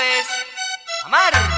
es amar.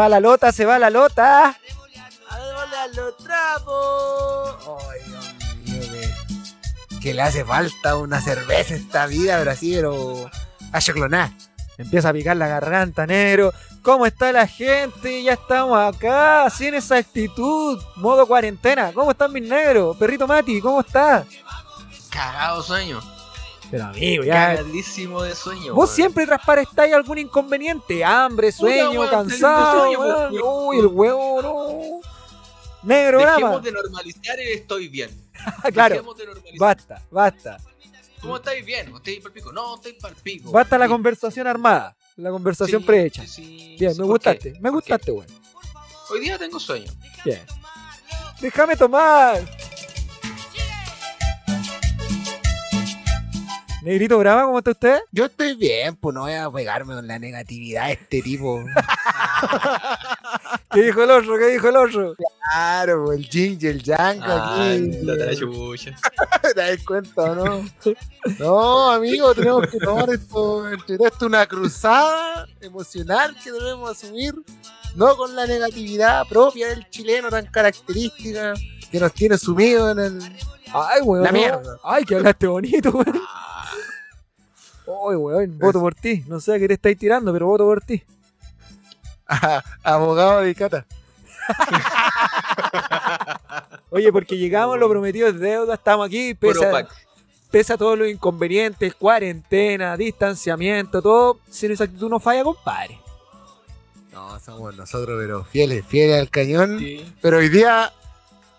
Va la lota, se va la lota. ¡A los trapos! Ay, Dios mío, que, que le hace falta una cerveza esta vida, pero así, pero a clonar. Empieza a picar la garganta, negro. ¿Cómo está la gente? Ya estamos acá, sin esa actitud. Modo cuarentena. ¿Cómo están mis negros? Perrito Mati, ¿cómo estás? Cagado sueño. Pero amigo, ya. Cagadísimo de sueño. Vos weón. siempre transparentáis algún inconveniente. Hambre, sueño, weón, cansado. sueño, weón. Uy, el huevo, no. Negro. Dejemos de normalizar el estoy bien. claro. Dejemos de normalizar. Basta, basta. ¿Cómo estáis bien? ¿O ¿Estáis pa'l pico? No, estoy pa'l pico. Basta la conversación armada. La conversación sí, prehecha. sí, Bien, sí, me ¿por gustaste. qué? Me gustaste, weón. Hoy día tengo sueño. Bien. Déjame tomar. Negrito Brava, ¿cómo está usted? Yo estoy bien, pues no voy a pegarme con la negatividad de este tipo. ¿Qué dijo el otro? ¿Qué dijo el otro? Claro, pues, el y el yang aquí. La chucha. ¿Te das cuenta o no? No, amigo, tenemos que tomar esto, entre esto una cruzada emocional que debemos asumir, no con la negatividad propia del chileno tan característica que nos tiene sumido en el... Ay, weón. La mierda. Ay, que hablaste bonito, weón. Weón, voto por ti. No sé a qué te estáis tirando, pero voto por ti. abogado de Cata. Oye, porque llegamos, lo prometido es deuda, estamos aquí, Puro pese a, pack. pese a todos los inconvenientes, cuarentena, distanciamiento, todo, sin esa actitud no falla, compadre. No, somos nosotros, pero fieles, fieles al cañón. Sí. Pero hoy día,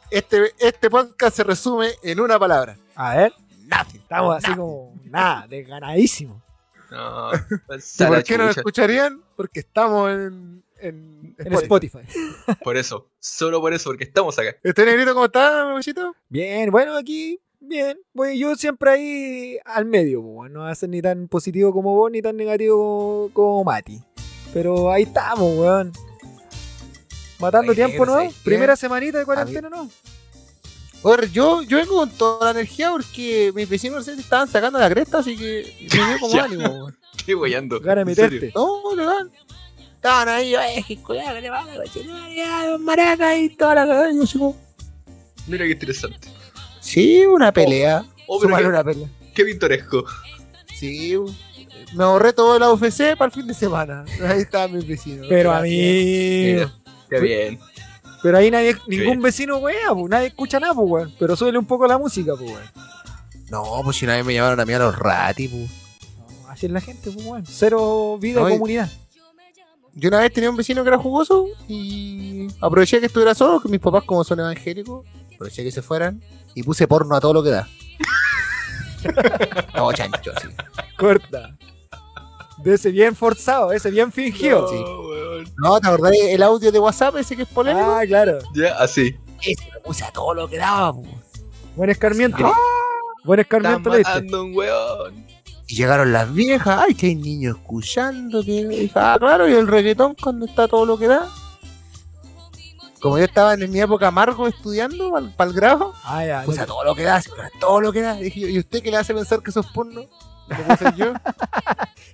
este, este podcast se resume en una palabra. A ver, Nothing. estamos así como, nada, desganadísimo. No, ¿Y pasa la por qué nos chucha. escucharían? Porque estamos en, en, En Spotify. Spotify. Por eso, solo por eso, porque estamos acá. ¿Este negrito cómo está, mamachito? Bien, bueno, aquí, bien. Voy yo siempre ahí al medio, pues, weón. no va a ser ni tan positivo como vos, ni tan negativo como, como Mati. Pero ahí estamos, weón. Matando tiempo, ¿no? Primera semanita de cuarentena, ¿no? Oye, yo, yo vengo con toda la energía porque mis vecinos se estaban sacando la cresta, así que me dio como ánimo. weón. Estoy guayando. Gana meterte. No, legal. Estaban ahí, eh, que cuidado, que le van a maraca y toda la cagada. Yo Mira qué interesante. Sí, una pelea. Oh, Súmale qué, una pelea. qué pintoresco. Sí, me ahorré todo la UFC para el fin de semana. Ahí estaban mis vecinos. Pero a mí. Mira, qué bien. Pero ahí nadie, ningún vecino wea, pues, nadie escucha nada, pues, weón. Pero suele un poco la música, pues, weón. No, pues si una vez me llamaron a mí a los ratis, pues. No, así es la gente, pues, weón. Cero vida No, y- comunidad. Yo una vez tenía un vecino que era jugoso y aproveché que estuviera solo, que mis papás como son evangélicos, aproveché que se fueran y puse porno a todo lo que da. no, chancho, sí. Corta. De ese bien forzado, ese bien fingido. Sí. weón. No, ¿te acordás el audio de WhatsApp ese que es polémico? Ah, claro. Ya, así. Ese lo puse a todo lo que daba, pues. Buen escarmiento. Ah. Buen escarmiento le un weón. Y llegaron las viejas, ay, que hay niños escuchando, que ah, claro, y el reggaetón cuando está todo lo que da. Como yo estaba en mi época amargo estudiando para el grado, Ah, ya. puse no- a todo lo que da, a todo lo que da. Dije yo, ¿y usted qué le hace pensar que eso es porno? ¿Lo puedo hacer yo?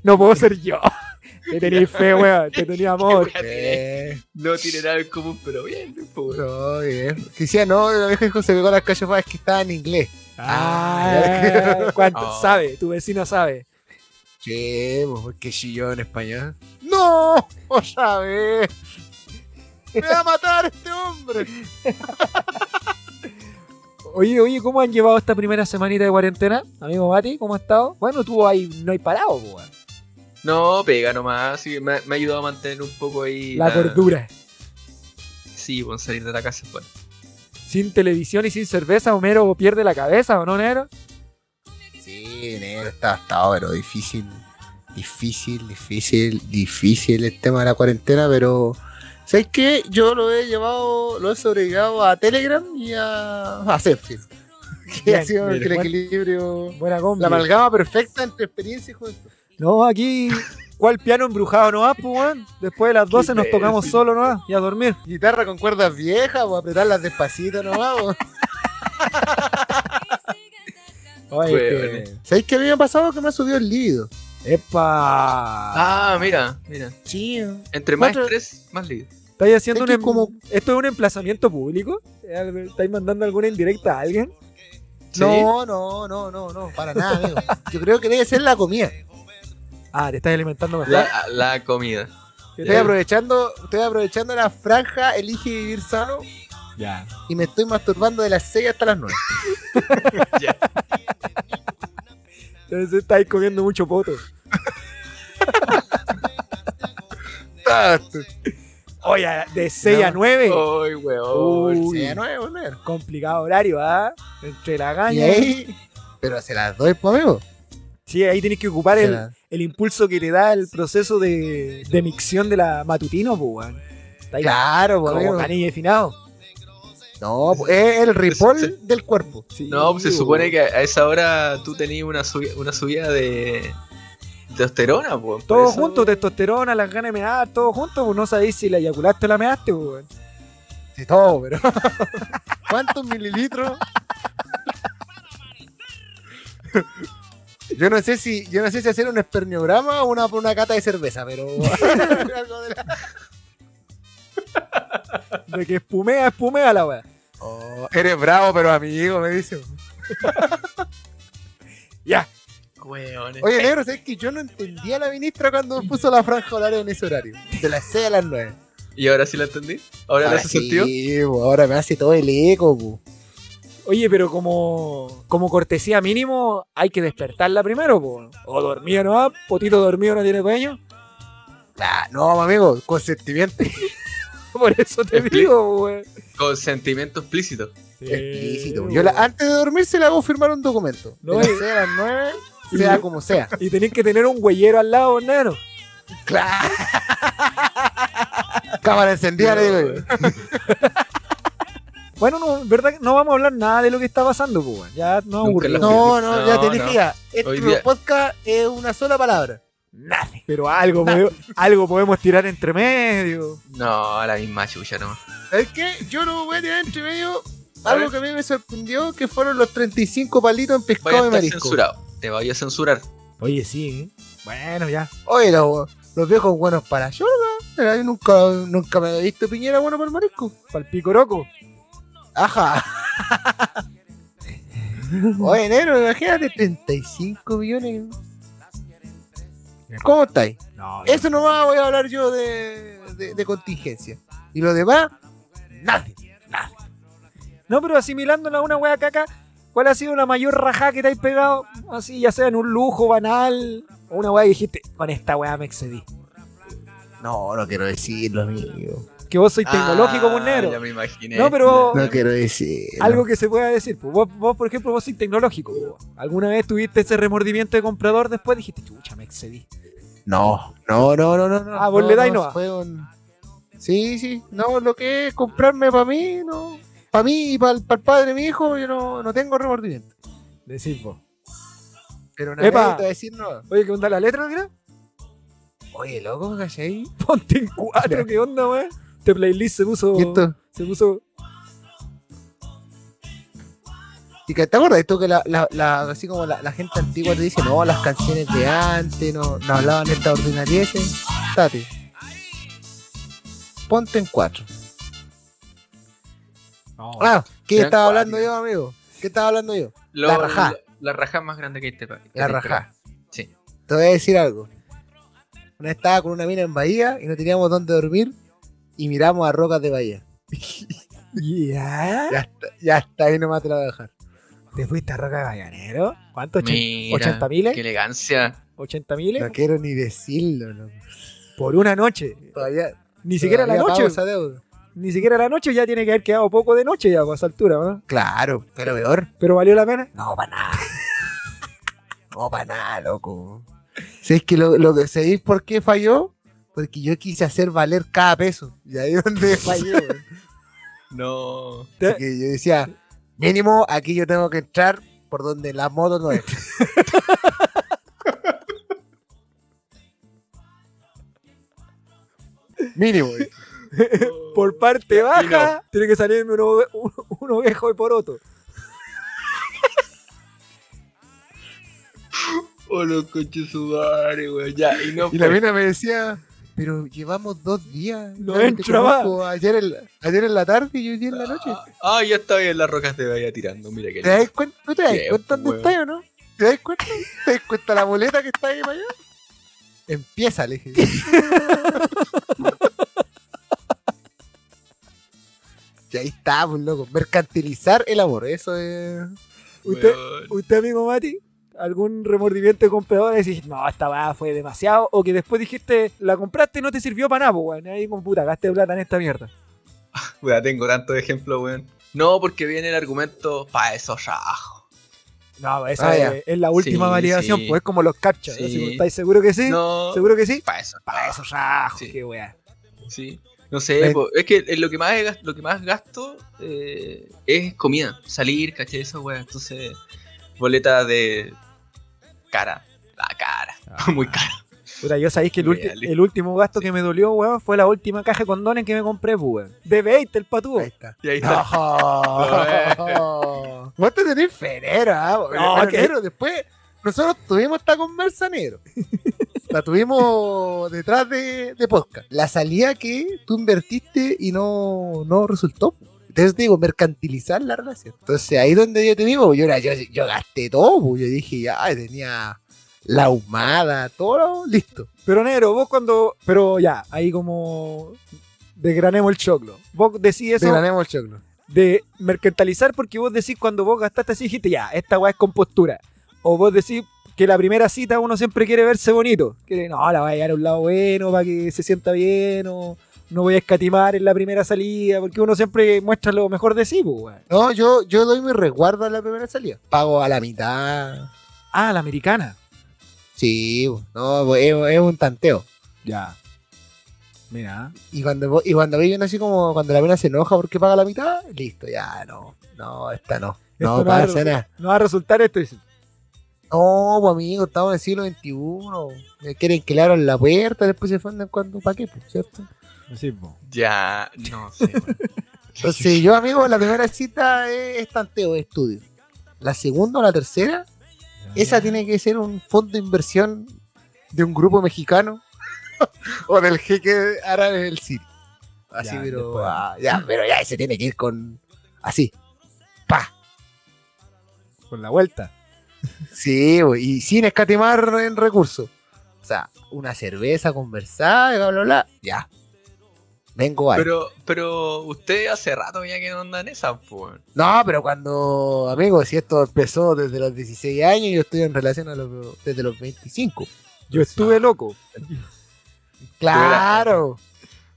No puedo ser yo. Te tenía fe, weón. Te tenía amor. Eh, No tiene nada en común, pero bien, po, weón. no, bien. Que decía, no, la vieja dijo, se pegó las cachafadas que estaba en inglés. Ah, ¿cuánto? Oh. Sabe, tu vecino sabe. Che, pues, porque chilló en español. ¡No! ¡No sabe! ¡Me va a matar este hombre! Oye, oye, ¿cómo han llevado esta primera semanita de cuarentena? Amigo Mati, ¿cómo has estado? Bueno, tú ahí no hay parado, weón. No, pega nomás. Sí, me, me ha ayudado a mantener un poco ahí. La cordura. Sí, con salir de la casa, bueno. Sin televisión y sin cerveza, Homero pierde la cabeza, ¿o no, Nero? Sí, negro, está estado, pero difícil. Difícil, difícil, difícil el tema de la cuarentena, pero. ¿Sabes qué? Yo lo he llevado, lo he sobrellevado a Telegram y a, a Zenfil. Que Bien, ha sido el equilibrio. Buena combi. La amalgama perfecta entre experiencia y juventud. No, aquí, ¿cuál piano embrujado no va, pues, weón? Después de las 12 nos tocamos imbécil. solo, ¿no? Y a dormir. Guitarra con cuerdas viejas, o apretarlas despacito nomás. o- Oye, Weón. que- ¿Sabéis qué a mí me ha pasado? Que me ha subido el líbido. ¡Epa! Ah, mira, mira. Sí. Entre más estrés, más lío. ¿Estáis haciendo un Es em- como- ¿Esto es un emplazamiento público? ¿Estáis mandando alguna indirecta a alguien? ¿Sí? No, no, no, no, no, para nada, amigo. Yo creo que debe ser la comida. Ah, te estás alimentando mejor. La, la comida. Estoy aprovechando, estoy aprovechando la franja Elige Vivir Sano Ya. y me estoy masturbando de las 6 hasta las 9. Ya. Entonces estáis comiendo mucho poto. Oye, de 6 a No. 9. Ay, weón. Uy. 6 a 9, volver. Complicado horario, ¿ah? Entre la Y gaña. ahí, pero se las doy, pues, amigo. Sí, ahí tenés que ocupar el, el impulso que te da el proceso de, de micción de la matutino, pues, weón. Claro, pues, como amigo. canilla finado. No, pues, es el ripoll Se- del cuerpo. Sí, No, pues se weón. supone que a esa hora tú tenías una, subi- una subida de testosterona, pues. Todo eso- junto, testosterona, las ganas de mear, todo junto, pues no sabéis si la eyaculaste o la measte, pues, weón. De todo, pero. ¿Cuántos mililitros? Yo no sé si, yo no sé si hacer un esperniograma o una, una cata de cerveza, pero. De que espumea, espumea la weá. Oh, eres bravo, pero amigo, me dice. Ya. Weones. Oye, negro, ¿sabes que yo no entendía a la ministra cuando puso la franja horaria en ese horario? De las 6 a las 9. ¿Y ahora sí la entendí? ¿Ahora, le Ahora hace sí, sentido? po, ahora me hace todo el eco, po. Oye, pero como, como cortesía mínimo, hay que despertarla primero, po. O dormida no va, potito dormido no tiene dueño. Ah, no, amigo, consentimiento. Por eso te Expli- digo, weón. Consentimiento explícito. Explícito. Yo la- antes de dormir se la hago firmar un documento. No, de las y- 6 a las 9, y- sea como sea. Y tenés que tener un güeyero al lado, neno. Claro. Cámara encendida, le digo yo. Bueno, no, en verdad que no vamos a hablar nada de lo que está pasando, pues. Ya no aburrimos. No, no, ya No, te no. dije ya. Este podcast es una sola palabra. Nada. Pero algo, podemos, algo podemos tirar entre medio. No, la misma chucha nomás. ¿Sabes qué? Yo lo voy a tirar entre medio. Algo ver. que a mí me sorprendió que fueron los 35 palitos en pescado y estar marisco. censurado. Te voy a censurar. Oye, sí. ¿eh? Bueno, ya. Oye, los, los viejos buenos para yo, yo nunca, nunca me he visto Piñera bueno para el marisco. Para el picoroco. Ajá. Oye, negro, imagínate 35 millones. ¿Cómo estáis? No, ya. Eso nomás voy a hablar yo de, de, de contingencia. Y lo demás, nada. No, pero asimilándola a una wea caca, ¿cuál ha sido la mayor rajá que te has pegado? Así, ya sea en un lujo banal o una wea que dijiste, con esta wea me excedí. No, no quiero decirlo, amigo. Que vos sois tecnológico, Ah, pues, negro. Ya me imaginé. No, pero No quiero decirlo. algo que se pueda decir. pues. Vos, vos, por ejemplo, vos sois tecnológico. pues. ¿Alguna vez tuviste ese remordimiento de comprador después? Dijiste, chucha, me excedí. No, no, no, no, no. no Ah, vos le dais nomás. Fue un... Sí, sí. No, lo que es comprarme para mí, no. Para mí y para el, padre de mi hijo, yo no, no tengo remordimiento. Decís vos. Pero nadie Epa. te va a decir no. Oye, ¿qué onda la letra, creo? Oye, loco, ¿cachai? Ponte en cuatro, ¿qué onda, weón? Este playlist se puso. ¿Y esto? Se puso. ¿Y que te acuerdas esto que la, la, la- así como la, la gente antigua te dice, no, las canciones de antes no, no hablaban esta ordinarieces? Tate. Ponte en cuatro. Ah, ¿qué estaba hablando yo, amigo? ¿Qué estaba hablando yo? Lo- La rajá. La, la rajá más grande que hay este país. La rajá. Sí. Te voy a decir algo. Una vez estaba con una mina en Bahía y no teníamos dónde dormir y miramos a Rocas de Bahía. ¿Ya? Ya está, ya está ahí nomás te la voy a dejar. ¿Te fuiste a Roca de Gallanero? ¿Cuánto? Mira, ¿80 miles? Qué elegancia. ¿80 miles? No quiero ni decirlo, loco. Por una noche. Todavía, Ni siquiera la noche. esa deuda. Ni siquiera la noche ya tiene que haber quedado poco de noche ya a esa altura, ¿no? Claro, pero peor. Pero valió la pena. No, para nada. No, para nada, loco. ¿Sabes que lo, lo que sabéis por qué falló? Porque yo quise hacer valer cada peso. Y ahí es donde fallé. No. Así que yo decía, mínimo aquí yo tengo que entrar por donde la moto no es. mínimo. Güey. Por parte baja, tiene que salirme un, ove- un, un ovejo de poroto. Oh, los coches sudare, weón. Ya, y no Y la mina me decía, pero llevamos dos días. No entra más. Ayer en, la, ayer en la tarde y hoy día en la noche. Ah, ya estaba en las rocas de Bahía tirando. Mira que ¿Te das cuenta? ¿No te das cuenta dónde estás o no? ¿Te das cuenta? ¿Te das cuenta la boleta que está ahí para allá? Empieza, le dije. Y ahí está, pues loco. Mercantilizar el amor, eso es. ¿Usted. ¿Usted, amigo Mati? ¿Algún remordimiento de comprador? Decís, no, esta weá fue demasiado. O que después dijiste, la compraste y no te sirvió para nada, pues, weón. Ahí con puta, gasté plata en esta mierda. Weón, tengo tantos ejemplos, weón. No, porque viene el argumento, pa' eso rajo. No, esa Ah, es, la última Sí, validación, sí. pues es como los captchas. Sí. así como, ¿Estáis seguros que sí? No, ¿Seguro que sí? pa' eso. Para eso, rajo, Sí. qué weá. Sí. No sé, po, es que eh, lo que más, lo que más gasto eh, es comida. Salir, caché eso, weón. Entonces, boleta de cara. La cara. Muy cara. Puta, yo sabéis que el, el último gasto que me dolió, weón, fue la última caja de condones que me compré, pues, weón. De 20 el patúo. Ahí está. Y ahí está. No. Vos te tenés fenero, ¿ah? No, Pero que- después nosotros tuvimos esta conversa negro. La tuvimos detrás de, de podcast. La salida que tú invertiste y no, no resultó. Entonces digo, mercantilizar la relación. Entonces ahí donde yo te digo, yo, era- yo, yo gasté todo. pues. Yo dije, ya, tenía la ahumada, todo listo. Pero negro, vos cuando. Pero ya, ahí como. Desgranemos el choclo. Vos decís eso Desgranemos el choclo. de mercantilizar porque vos decís cuando vos gastaste así, dijiste ya, esta weá es compostura. O vos decís que la primera cita uno siempre quiere verse bonito. Quiere, no, la voy a llevar a un lado bueno para que se sienta bien. O no voy a escatimar en la primera salida. Porque uno siempre muestra lo mejor de sí, pues, weón. No, yo, yo doy mi resguardo a la primera salida. Pago a la mitad. Ah, la americana. Sí, no, es, es un tanteo. Ya. Mira. Y cuando, y cuando viven así como cuando la mina se enoja porque paga la mitad, listo, ya no. No, esta no. No va a. No va a resultar esto. dice. No, pues amigo, estamos en el siglo XXI. Me Quieren que le abran la puerta, después se funden cuando, ¿para qué? ¿Cierto? Sí, po. Ya, no sé. Entonces, yo, amigo, la primera cita es, es tanteo, es estudio. La segunda o la tercera, esa tiene que ser un fondo de inversión de un grupo mexicano o del jeque árabe del City. Así, Ya, pero, después. ah, ya, pero ya ese tiene que ir con así. Pa. Con la vuelta. Sí, güey, y sin escatimar en recursos. O sea, una cerveza, conversar, bla, bla, bla. Ya. Vengo ahí. Pero, pero usted hace rato ya que no anda en esa, pues. No, pero cuando, amigo, si esto empezó desde los 16 años, yo estoy en relación a los, desde los 25. Yo estuve loco. Claro.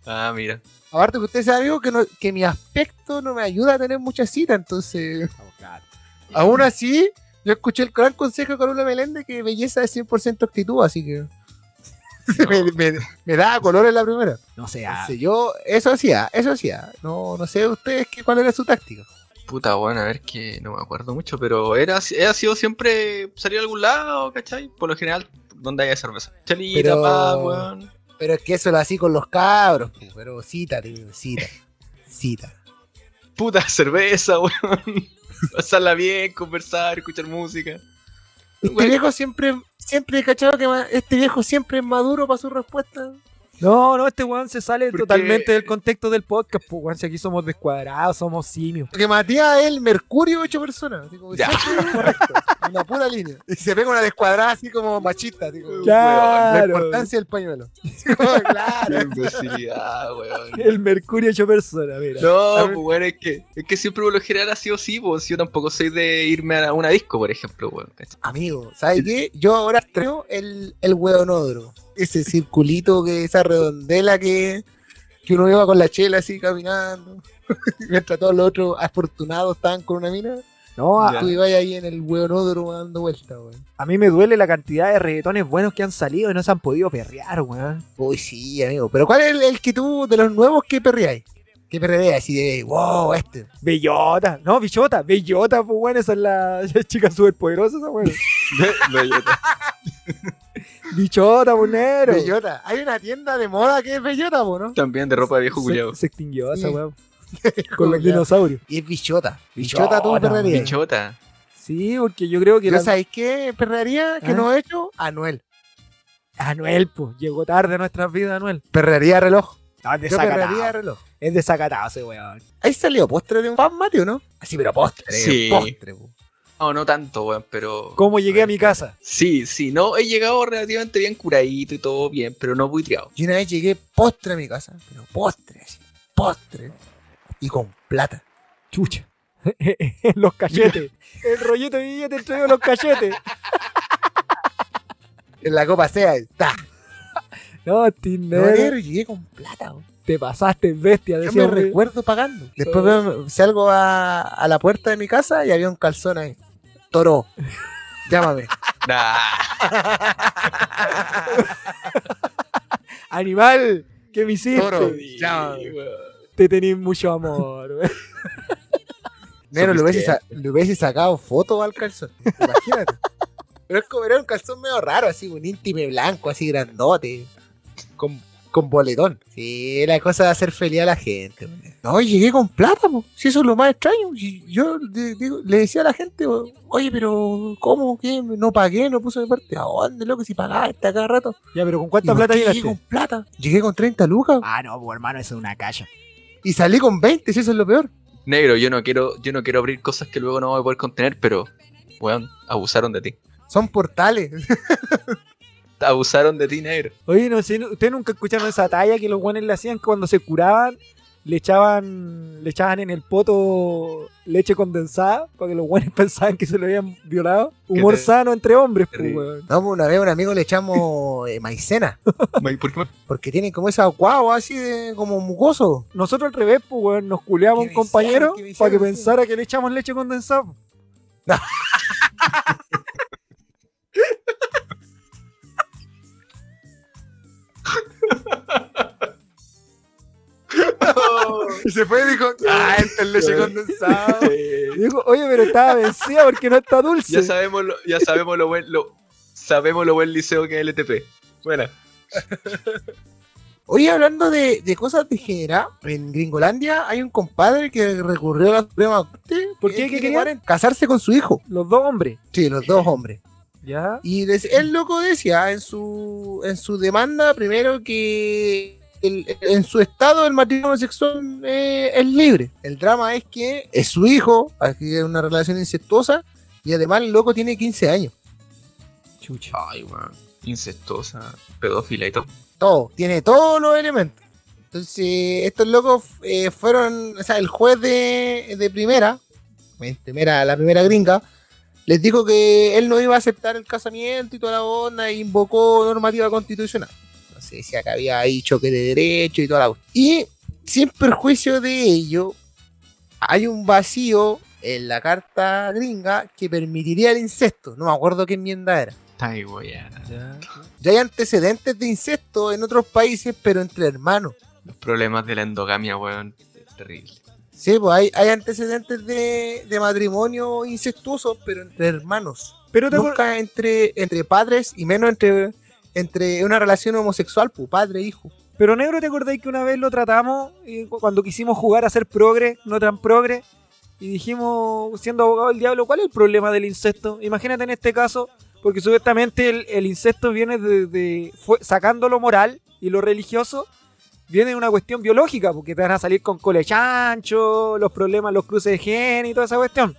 Ah, mira. Aparte que usted sabe, amigo, que, no- que mi aspecto no me ayuda a tener muchas citas, entonces, aún así, yo escuché el gran consejo de Carola Meléndez que belleza es 100% actitud, así que me, me, me da color en la primera. No sé, ah, Entonces, yo, eso hacía, eso hacía. No, no sé ustedes qué, cuál era su táctica. Puta, bueno, a ver que no me acuerdo mucho, pero era, ha sido siempre salir a algún lado, ¿cachai? Por lo general, donde haya cerveza. Chalita, Pero- pa, weón. Pero es que eso lo así con los cabros, pero cita, tío, cita, cita. Puta cerveza, weón. Pasarla bien, conversar, escuchar música. Este viejo siempre, siempre he cachado que este viejo siempre es maduro para su respuesta. No, no, este weón se sale Porque- totalmente del contexto del podcast, pues weón, si aquí somos descuadrados, somos simios. Porque Matías es el mercurio hecho personas, como Ya. es correcto, en la pura línea. Y se pega una descuadrada así como machista, así como, Claro. la importancia del pañuelo. Qué claro. imbecilidad, weón. El mercurio hecho persona, mira. No, pues bueno, es que, es que siempre por lo general ha sido así, pues yo tampoco soy de irme a una disco, por ejemplo, weón. Amigo, ¿sabes qué? Yo ahora creo el, el hueonódromo. Ese circulito, que esa redondela que, que uno iba con la chela así caminando, mientras todos los otros afortunados estaban con una mina. No, a, Ya. Tú ibas ahí en el hueonódromo dando vueltas, weón. a mí me duele la cantidad de reggaetones buenos que han salido y no se han podido perrear, weón. Uy, sí, amigo. Pero ¿cuál es el, el que tú, de los nuevos, que perreáis? ¿Qué perreáis? Así de, wow, este. Bellota, no, bichota, bellota, pues bueno, esa es la chica superpoderosa, esa weón. Bellota. Bichota, pues negro. Bellota. Hay una tienda de moda que es Bellota, po, ¿no? También de ropa de viejo Se, culiado. se extinguió esa Sí. weón. Con los dinosaurios. Y es Bichota. Bichota, tú perrearías. Bichota. Sí, porque yo creo que ¿Yo la- sabéis qué perrearía que ¿Ah? no he hecho? Anuel. Anuel, pues, llegó tarde a nuestras vidas, Anuel. Perrearía reloj. No, es desacatado. reloj. Es desacatado ese weón. Ahí salió postre de un fan Mateo, ¿no? Así, pero postre. Sí. Postre, po. No, no tanto, weón, pero. ¿Cómo llegué a mi casa? Sí, sí, no, he llegado relativamente bien curadito y todo bien, pero no buitreado. Yo una vez llegué postre a mi casa, pero postre, así, postre. Y con plata. Chucha. los cachetes. El rollito de billete entre los cachetes. En la copa sea, ta. No, No, Tinder. negro, llegué con plata. Te pasaste, bestia. Yo me recuerdo pagando. Después veo- salgo a, a la puerta de mi casa y había un calzón ahí. Toro. Llámame. Nah. Animal, ¿qué me hiciste? Toro. Llámame. Te tenés mucho amor. weón. Negro, le hubiese, le sacado foto al calzón. Imagínate. Pero es como era un calzón medio raro, así, un íntime blanco, así grandote. Con, con boletón. Sí, la cosa de hacer feliz a la gente. weón. No, llegué con plata, po. Si eso es lo más extraño. Yo de- digo- le decía a la gente, oye, pero ¿cómo? ¿Qué? No pagué, no puse de parte. ¿A dónde, loco? Si pagaste a cada rato. Ya, pero ¿con ¿Y cuánta plata qué llegué llegaste? con plata? Llegué con 30 lucas. Ah, no, pues hermano, eso es una calle. Y salí con 20, si eso es lo peor. Negro, yo no quiero, yo no quiero abrir cosas que luego no voy a poder contener, pero, weón, abusaron de ti. Son portales. Abusaron de ti, negro. Oye, no sé, ¿ustedes nunca escucharon esa talla que los guanes le hacían cuando se curaban? Le echaban, le echaban en el poto leche condensada para que los guanes pensaban que se lo habían violado. Humor te- sano entre hombres, pues, weón. No, pues, una vez a un amigo le echamos eh, maicena. ¿Por qué Porque tienen como esa guagua así de como mucoso. Nosotros al revés, pues, weón, nos culeamos a un ¿Qué me compañero para que pensara que le echamos leche condensada. Y se fue y dijo, ah, esta es leche condensada. Y digo, oye, pero estaba vencida porque no está dulce. Ya sabemos lo, ya sabemos lo buen, lo, sabemos lo buen liceo que es LTP. Buena. Oye, hablando de, de cosas degeneradas, en Gringolandia hay un compadre que recurrió a la Suprema Corte. ¿Por qué? Él ¿Qué tiene quería? 40, Casarse con su hijo. Los dos hombres. Sí, los dos hombres. ¿Ya? Y des- el loco decía en su, en su demanda, primero que el- en su estado el matrimonio sexual eh, es libre. El drama es que es su hijo, aquí es una relación incestuosa, y además el loco tiene 15 años. Chucha. Ay, weón. Incestuosa, pedófila y todo. Todo, tiene todos los elementos. Entonces, estos locos eh, fueron, o sea, el juez de, de primera, primera, la primera gringa, les dijo que él no iba a aceptar el casamiento y toda la onda, e invocó normativa constitucional. Sé, decía que había ahí choque de derecho y toda la. Y sin perjuicio de ello, hay un vacío en la carta gringa que permitiría el incesto. No me acuerdo qué enmienda era. Ya. Ya hay antecedentes de incesto en otros países, pero entre hermanos. Los problemas de la endogamia, weón. Es terrible. Sí, pues hay, hay antecedentes de, de matrimonio incestuoso, pero entre hermanos. Pero te Nunca entre, entre padres y menos entre, entre una relación homosexual, pues padre hijo. Pero negro, ¿te acordáis que una vez lo tratamos cuando quisimos jugar a ser progre, no tan progre? Y dijimos, siendo abogado del diablo, ¿cuál es el problema del incesto? Imagínate en este caso, porque supuestamente el, el incesto viene de, sacando lo moral y lo religioso, viene de una cuestión biológica, porque te van a salir con cole chancho, los problemas, los cruces de gen y toda esa cuestión.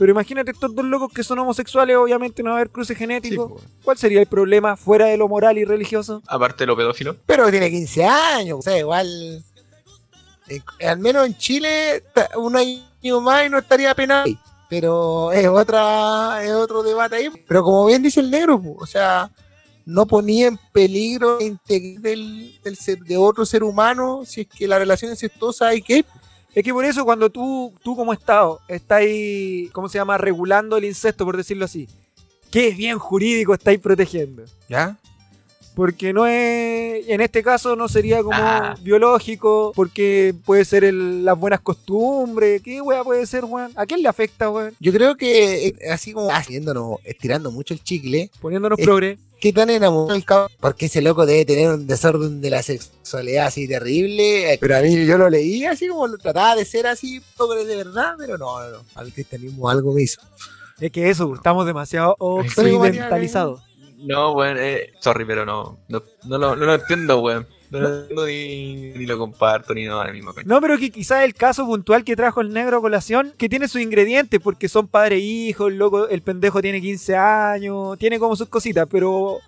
Pero imagínate estos dos locos que son homosexuales, obviamente no va a haber cruce Sí, genético. po, weón. ¿Cuál sería el problema fuera de lo moral y religioso? Aparte de lo pedófilo. Pero tiene 15 años, o sea, igual. eh, al menos en Chile, un año más y no estaría penado. ahí. Pero es otra es otro debate ahí. Pero como bien dice el negro, pues, o sea, no ponía en peligro la integridad del, del ser- de otro ser humano si es que la relación incestuosa hay que Es que por eso cuando tú, tú como Estado estáis, ¿cómo se llama? Regulando el incesto, por decirlo así. ¿Qué bien jurídico estáis protegiendo? ¿Ya? Porque no es, en este caso no sería como Ah. biológico, porque puede ser el- las buenas costumbres. ¿Qué wea puede ser, weón? ¿A quién le afecta, weón? Yo creo que eh, así como haciéndonos, estirando mucho el chicle, Poniéndonos Eh, progre. ¿qué tan enamorado el cabrón? Porque ese loco debe tener un desorden de la sexualidad así terrible. eh, Pero a mí yo lo leí así como lo trataba de ser así, pobre de verdad, pero no, no, no. Al cristianismo algo me hizo. Es que eso, estamos demasiado occidentalizados. No, weón, eh, sorry, pero no, no, no, lo, no lo entiendo, weón. No ni, ni lo comparto, ni nada, mismo. No, pero que quizás el caso puntual que trajo el negro a colación, que tiene sus ingredientes, porque son padre e hijo, el loco, el pendejo tiene 15 años, tiene como sus cositas, pero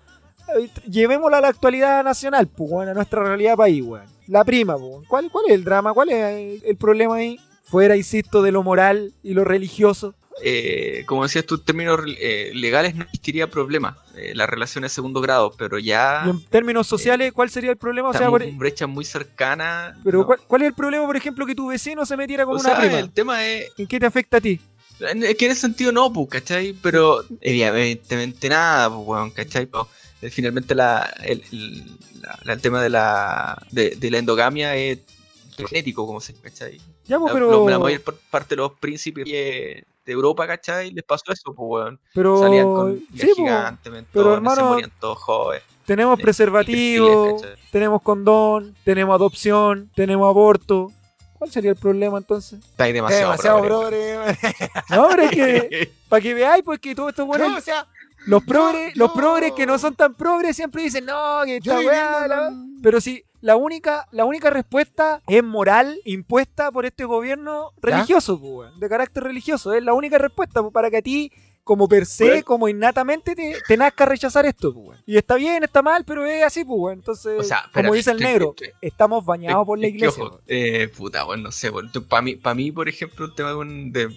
eh, llevémosla a la actualidad nacional, pues, weón, a nuestra realidad país, weón. La prima, pues. ¿Cuál, ¿cuál es el drama? ¿Cuál es el problema ahí? Fuera, insisto, de lo moral y lo religioso. Eh, como decías tú, en términos eh, legales no existiría problema. Eh, la relación es segundo grado, pero ya Y en términos sociales, ¿cuál sería el problema? O sea, por- en brecha muy cercana. pero no. ¿cuál, cuál es el problema, por ejemplo, que tu vecino se metiera con O una sea, prima? el tema es, ¿En qué te afecta a ti? Es que en ese sentido no, pues, ¿cachai? Pero evidentemente nada, pues, weón, ¿cachai? Pues, eh, finalmente la, el, el- la- el tema de la, de, de la endogamia es genético, como se ¿cachai? Ya, pues, La, pero... mayor par- parte de los príncipes eh, de Europa, ¿cachai? Les pasó eso, pues, weón. pero... Salían con sí, gigantes, pero, se hermano, morían todos jóvenes. Tenemos preservativo, tenemos condón, tenemos adopción, tenemos aborto. ¿Cuál sería el problema entonces? Está ahí demasiado, demasiado progre, progre. No, pero es que, para que veáis, pues que todos estos buenos, No, o sea, los progres, yo- los progres que no son tan progres siempre dicen, no, que yo esta weá, la- Pero si la única, la única respuesta es moral impuesta por este gobierno religioso, weón, de carácter religioso. Es la única respuesta pues, para que a ti, como per se, Bueno. como innatamente, te, te nazca rechazar esto. Pues. Y está bien, está mal, pero es así, pues. Entonces, O sea, como dice el negro, estamos bañados por la iglesia. ojo, eh, puta, bueno, no sé. Para mí, pa mí, por ejemplo, el tema de un, de,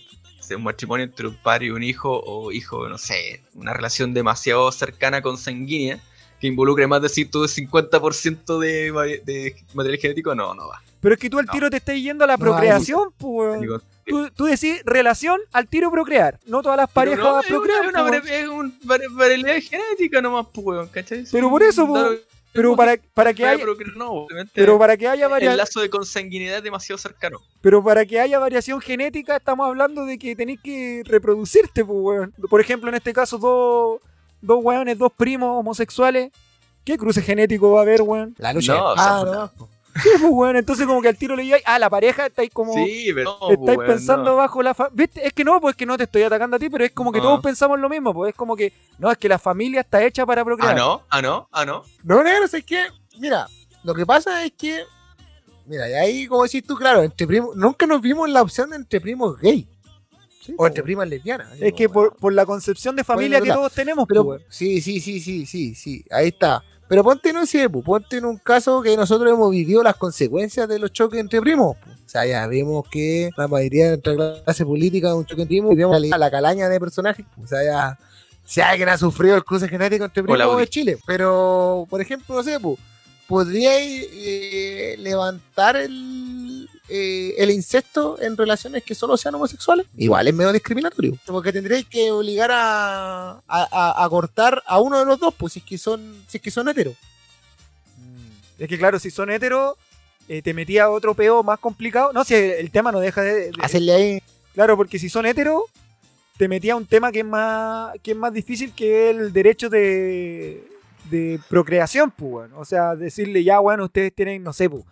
de un matrimonio entre un padre y un hijo, o hijo, no sé, una relación demasiado cercana con sanguínea, que involucre más de 150% de, de material genético, no, no va. Pero es que tú al no. tiro te estás yendo a la procreación, pues, Tú, tú decís relación al tiro procrear. No todas las parejas no, una, procrean. es una pues, weón. vari- es un vari- variabilidad genética nomás, pues, weón, ¿cachai? Pero por eso, pues, Pero para, para que haya, no, pero para que haya varia- el lazo de consanguinidad es demasiado cercano. pero para que haya variación genética estamos hablando de que tenéis que reproducirte, pues, weón. Por ejemplo, en este caso, dos, dos weones, dos primos homosexuales. ¿Qué cruce genético va a haber, weón? La lucha. No, puta. ¿no? Sí, pues, weón. Entonces, como que al tiro le digáis, ah, la pareja estáis como. Sí, pero no, estáis weón, pensando no. bajo la fa- ¿Viste? Es que no, pues es que no te estoy atacando a ti, pero es como que todos pensamos lo mismo, pues es como que, no, es que la familia está hecha para procrear. Ah, no, ah, no, ah, no. No, negro, es que, mira, lo que pasa es que, mira, y ahí, como decís tú, claro, entre primos, nunca nos vimos la opción de entre primos gay Sí, o entre primas lesbianas. Es que por, por la concepción de familia que todos tenemos, Pero, pues, sí, sí, sí, sí, sí, sí, ahí está. Pero ponte en un pues, ponte en un caso que nosotros hemos vivido las consecuencias de los choques entre primos. O sea, ya vemos que la mayoría de nuestra clase política es un choque entre primos y vemos la, la calaña de personajes. O sea, ya, si alguien ha sufrido el cruce genético entre primos es Chile. Pero, por ejemplo, no sé, pues, podríais eh, levantar el, eh, el incesto en relaciones que solo sean homosexuales. Igual es medio discriminatorio. Porque tendréis que obligar a, a, a- a cortar a uno de los dos, pues si es que son, si es que son heteros. Mm. Es que claro, si son heteros, eh, te metía otro peo más complicado. No, si el tema no deja de... de- Hacerle ahí. Claro, porque si son heteros, te metía un tema que es más, que es más difícil que el derecho de, de procreación, pues. O sea, decirle ya, bueno, ustedes tienen, no sé, pues,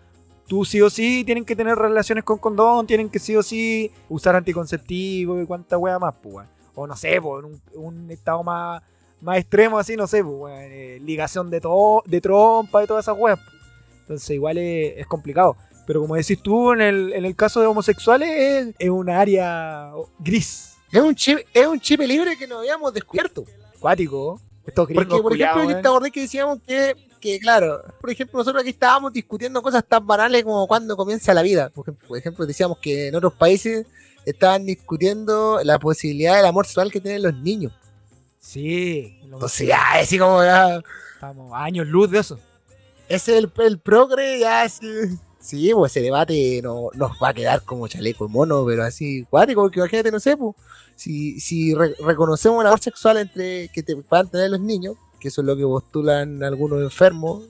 tú sí o sí tienen que tener relaciones con condón, tienen que sí o sí usar anticonceptivo y cuánta wea más, pues, weón. O no sé, pues, en un, un estado más, más extremo así, no sé, pues, weón, eh, ligación de, to- de trompa y todas esas weas. pues. Entonces igual es, es complicado. Pero como decís tú, en el, en el caso de homosexuales es, es una área gris, Es un chip, es un chip libre que no habíamos descubierto. acuático. Estos Porque, por ejemplo, te acordé que decíamos que, que, claro, por ejemplo, nosotros aquí estábamos discutiendo cosas tan banales como cuándo comienza la vida. Por ejemplo, por ejemplo, decíamos que en otros países estaban discutiendo la posibilidad del amor sexual que tienen los niños. Sí. lo- Entonces ya, así como ya. Estamos a años luz de eso. Ese es el, el progre, ya sí. Sí, pues ese debate no, nos va a quedar como chaleco mono, pero así, cuático, porque imagínate, no sé, pues, si, si re- reconocemos el amor sexual entre que te puedan tener los niños, que eso es lo que postulan algunos enfermos,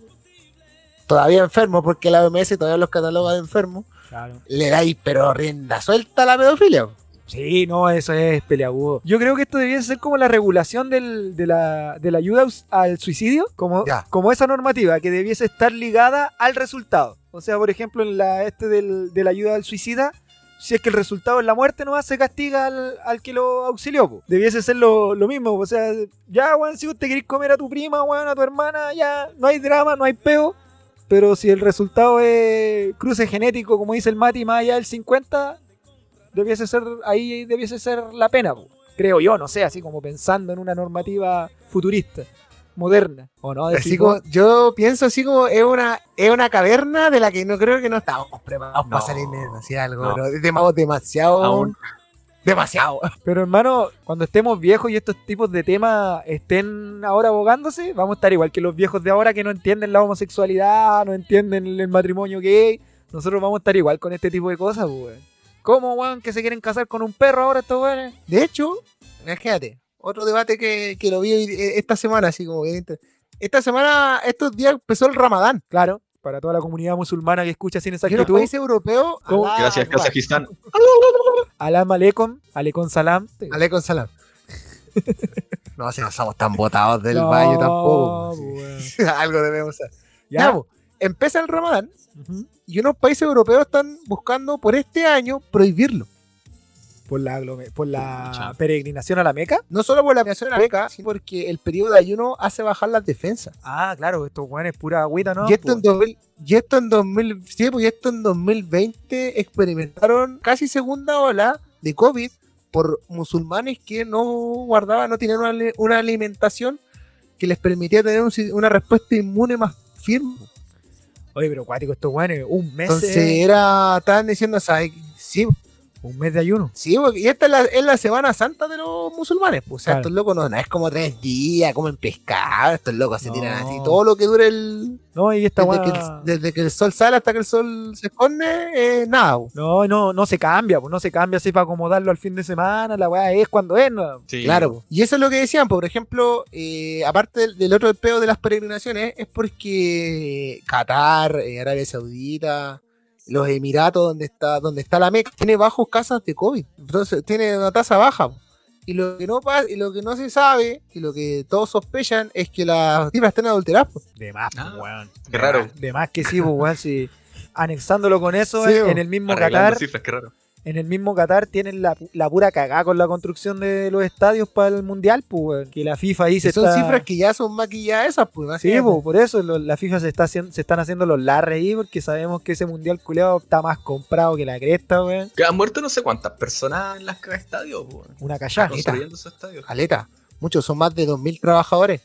todavía enfermos, porque la OMS todavía los cataloga de enfermos, Claro. le dais pero rienda suelta a la pedofilia. Sí, no, eso es peleagudo. Yo creo que esto debiese ser como la regulación del- de, la, de la ayuda al suicidio, como, Ya. como esa normativa que debiese estar ligada al resultado. O sea, por ejemplo, en la este del, de la ayuda al suicida, si es que el resultado es la muerte, no se castiga al, al que lo auxilió. po. Debiese ser lo, lo mismo. O sea, ya, weón, si te querés comer a tu prima, weón, a tu hermana, ya no hay drama, no hay peo. Pero si el resultado es cruce genético, como dice el Mati, más allá del 50, debiese ser, ahí debiese ser la pena, creo yo, no sé, así como pensando en una normativa futurista, moderna, ¿o no? Así como, yo pienso así como es una, es una caverna de la que no creo que no estamos preparados No, para salir de algo, no. pero es dema- demasiado, Aún. demasiado. Pero hermano, cuando estemos viejos y estos tipos de temas estén ahora abogándose, vamos a estar igual que los viejos de ahora que no entienden la homosexualidad, no entienden el matrimonio gay. Nosotros vamos a estar igual con este tipo de cosas, pues, weón. ¿Cómo, weón, que se quieren casar con un perro ahora estos weones? De hecho, imagínate, otro debate que, que lo vi hoy- eh, esta semana, así como bien Esta semana, estos días empezó el Ramadán. Claro, para toda la comunidad musulmana que escucha sin en los exactitud. países europeos, Gracias. Kazajistán. Alam aleikum, aleikum salam. Aleikum salam. no, si no somos tan botados del No, baño tampoco. pues, Algo debemos hacer. Ya. Ya, pues, empieza el Ramadán y unos países europeos están buscando por este año prohibirlo. Por la, por peregrinación a la Meca. No solo por la migración a la beca, sino porque el periodo de ayuno hace bajar las defensas. Ah, claro, estos weones pura agüita, ¿no? y, esto Pues, en 2000, y esto en 2000 sí, pues, y esto en 2020 experimentaron casi segunda ola de COVID por musulmanes que no guardaban, no tenían una, ali- una alimentación que les permitía tener un una respuesta inmune más firme. Oye, pero cuático, estos weones, un mes, Entonces eh, era, estaban diciendo, sea, sí, un mes de ayuno. Sí, porque- y esta es la, es la Semana Santa de los musulmanes. Pues, o sea, Claro. estos locos no, no es como tres días, comen pescado, estos locos se No. tiran así. Todo lo que dure el. No, y esta Desde que el, desde que el sol sale hasta que el sol se esconde, eh, nada. pues. No, no, no se cambia, pues no se cambia así para acomodarlo al fin de semana, la weá es cuando es, ¿no? Sí. Claro. pues. Y eso es lo que decían, por ejemplo, eh, aparte del, del otro peo de las peregrinaciones, es porque Qatar, eh, Arabia Saudita, los Emiratos, donde está, donde está la Meca, tiene bajos casas de COVID. Entonces tiene una tasa baja. Y lo que no pasa, y lo que no se sabe, y lo que todos sospechan, es que las cifras están adulteradas. po. De más, pues, Ah, weón. qué De raro. más- De más que sí, pues, weón, sí. Anexándolo con eso, Sí, en, el mismo Qatar, cifras, qué raro. En el mismo Qatar tienen la, la pura cagada con la construcción de los estadios para el mundial, pues, weón. Que la FIFA ahí Y se son está... cifras que ya son maquilladas esas, pues. Sí, po, por eso lo- la FIFA se está haciendo, se están haciendo los larres ahí porque sabemos que ese mundial culeado está más comprado que la cresta, weón. Que han muerto no sé cuántas personas en las cagas estadios, po, Una callada. construyendo esos estadios. Caleta. Muchos son más de 2.000 trabajadores.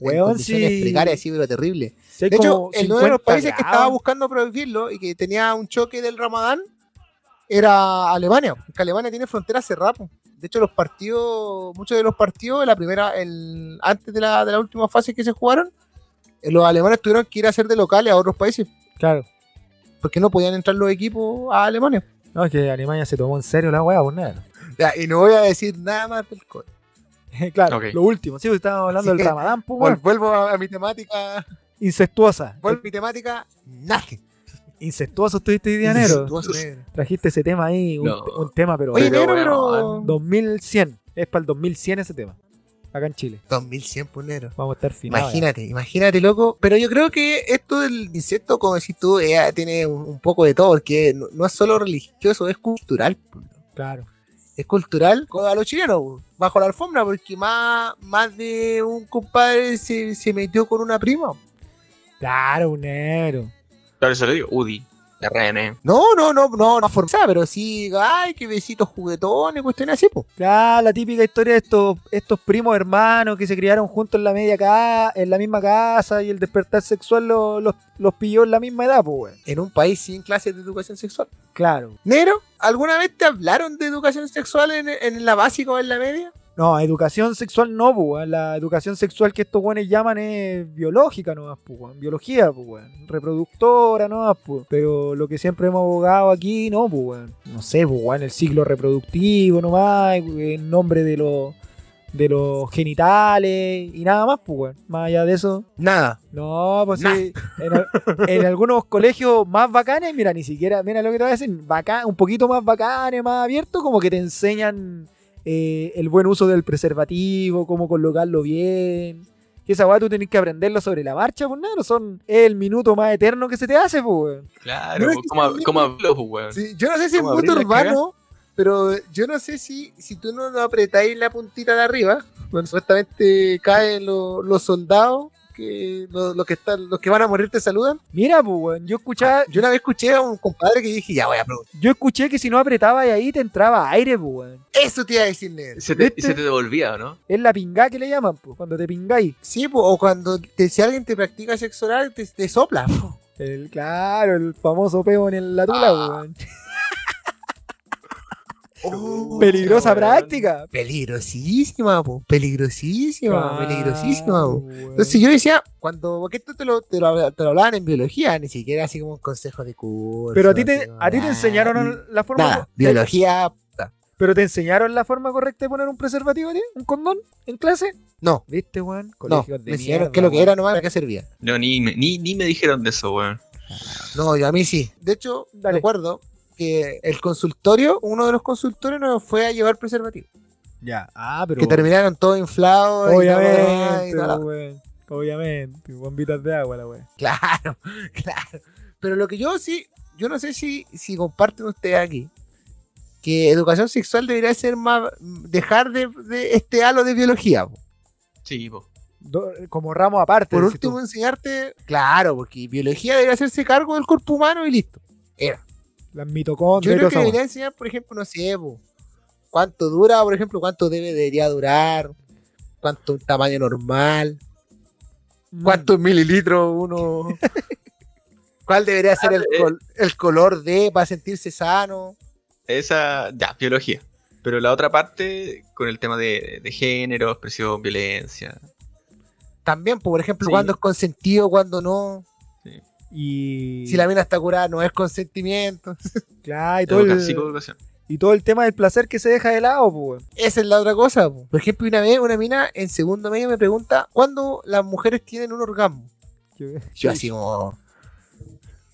en Weón, condiciones sí. precarias, sí, pero terrible. De hecho, el uno de los 50 países que estaba buscando prohibirlo y que tenía un choque del Ramadán era Alemania, porque Alemania tiene frontera cerrada. De hecho, los partidos, muchos de los partidos, la primera, el, antes de la, de la última fase que se jugaron, eh, los alemanes tuvieron que ir a hacer de locales a otros países, Claro. porque no podían entrar los equipos a Alemania. No, es que Alemania se tomó en serio la weá, pues nada. Ya, y no voy a decir nada más del COVID. claro, lo último. Sí, pues, estábamos hablando Así del que, Ramadán, pues, vuelvo a, a mi temática. Incestuosa. Vuelvo a mi temática, nada. Incestuoso estuviste hoy día, negro. Trajiste ese tema ahí, un, No. un tema, pero... Oye, Pero, negro, pero. 2100. Es para el 2100 ese tema. Acá en Chile. 2100 por negro. Vamos a estar finados. Imagínate, imagínate, loco. Pero yo creo que esto del insecto, como decís tú, eh, tiene un, un poco de todo, porque no, no es solo religioso, es cultural. Claro. Es cultural a los chilenos, bajo la alfombra, porque más, más de un compadre se, se metió con una prima. Claro, un negro. Claro, eso le digo. UDI, RN. No, no, no, no, no forzada, pero sí, ay, qué besitos juguetones, cuestiones así, pues. Claro, la típica historia de estos, estos primos hermanos que se criaron juntos en la media ca en la misma casa y el despertar sexual lo- los, los pilló en la misma edad, pues, weón. En un país sin clases de educación sexual. Claro. Negro, ¿alguna vez te hablaron de educación sexual en, en la básica o en la media? No, educación sexual no, pues. La educación sexual que estos weones llaman es biológica nomás, pues. Biología, pues, weón. Reproductora nomás, pues. Pero lo que siempre hemos abogado aquí, no, pues, weón. No sé, pues, weón. El ciclo reproductivo nomás, en nombre de los de los genitales y nada más, pues, weón. Más allá de eso, Nada. no, pues Nah. sí. En algunos colegios más bacanes, mira, ni siquiera, mira lo que te voy a decir, bacán, un poquito más bacanes, más abiertos, como que te enseñan eh, el buen uso del preservativo, cómo colocarlo bien. Que esa weá tú tenés que aprenderlo sobre la marcha, pues nada, no son es el minuto más eterno que se te hace, pues, weón. Claro, No, como, como hablo, pues, weón. Sí, yo no sé si es ¿Cómo muy abrir la urbano, pero yo no sé si, si tú no lo apretáis la puntita de arriba, cuando supuestamente caen lo- los soldados, que los, los que están, los que van a morir te saludan. Mira, pues, weón, yo escuchaba, Yo una vez escuché a un compadre que dije, ya voy a preguntar. yo escuché que si no apretabas ahí te entraba aire, pues, weón. Eso te iba a decir, negro. Se te, ¿Viste? y se te devolvía, ¿o no? Es la pingá que le llaman, pues, cuando te pingáis. Sí, po, o cuando te- si alguien te practica sexo oral, te, te sopla. po. El, claro, el famoso peo en la tula, Ah. weón. Oh, Peligrosa práctica. Peligrosísima, po. Peligrosísima, peligrosísima, po. weón. Entonces yo decía, cuando, porque esto te lo, te, lo, te lo hablaban en biología, ni siquiera así como un consejo de curso. Pero a ti te, a ti te ah, enseñaron la forma. Nada, biología. Pero te enseñaron la forma correcta de poner un preservativo, ¿a ti? ¿Un condón? ¿En clase? no, ¿Viste, weón? no, Colegios de me enseñaron mierda, qué es lo que era nomás, para qué servía. No, ni, me- ni, ni me dijeron de eso, weón. No, yo a mí sí. De hecho, Dale. recuerdo que el consultorio, uno de los consultorios nos fue a llevar preservativo. Ya, ah, pero. Que terminaron todos inflados. y Obviamente, la-. Obviamente, bombitas de agua la weón. Claro, claro. Pero lo que yo sí, yo no sé si, si comparten ustedes aquí, que educación sexual debería ser más, dejar de, de este halo de biología. po. Sí, po. Do- Como ramo aparte. Por último, tú. enseñarte, claro, porque biología debería hacerse cargo del cuerpo humano y listo. Era. Las Yo mitocondrias y creo que debería enseñar, por ejemplo, no sé, cuánto dura, por ejemplo, cuánto debe debería durar, cuánto un tamaño normal, Mm. cuántos mililitros uno. ¿Cuál debería ser el, col- el color de para sentirse sano? Esa, ya, biología. Pero la otra parte, con el tema de, de género, expresión, violencia. También, por ejemplo, Sí. cuándo es consentido, cuándo no. Y. Si la mina está curada, no es consentimiento. Claro, y todo, el, psicoeducación. y todo el tema del placer que se deja de lado, pues. Esa es la otra cosa. po. Por ejemplo, una vez una mina en segundo medio me pregunta ¿cuándo las mujeres tienen un orgasmo? Yo así como...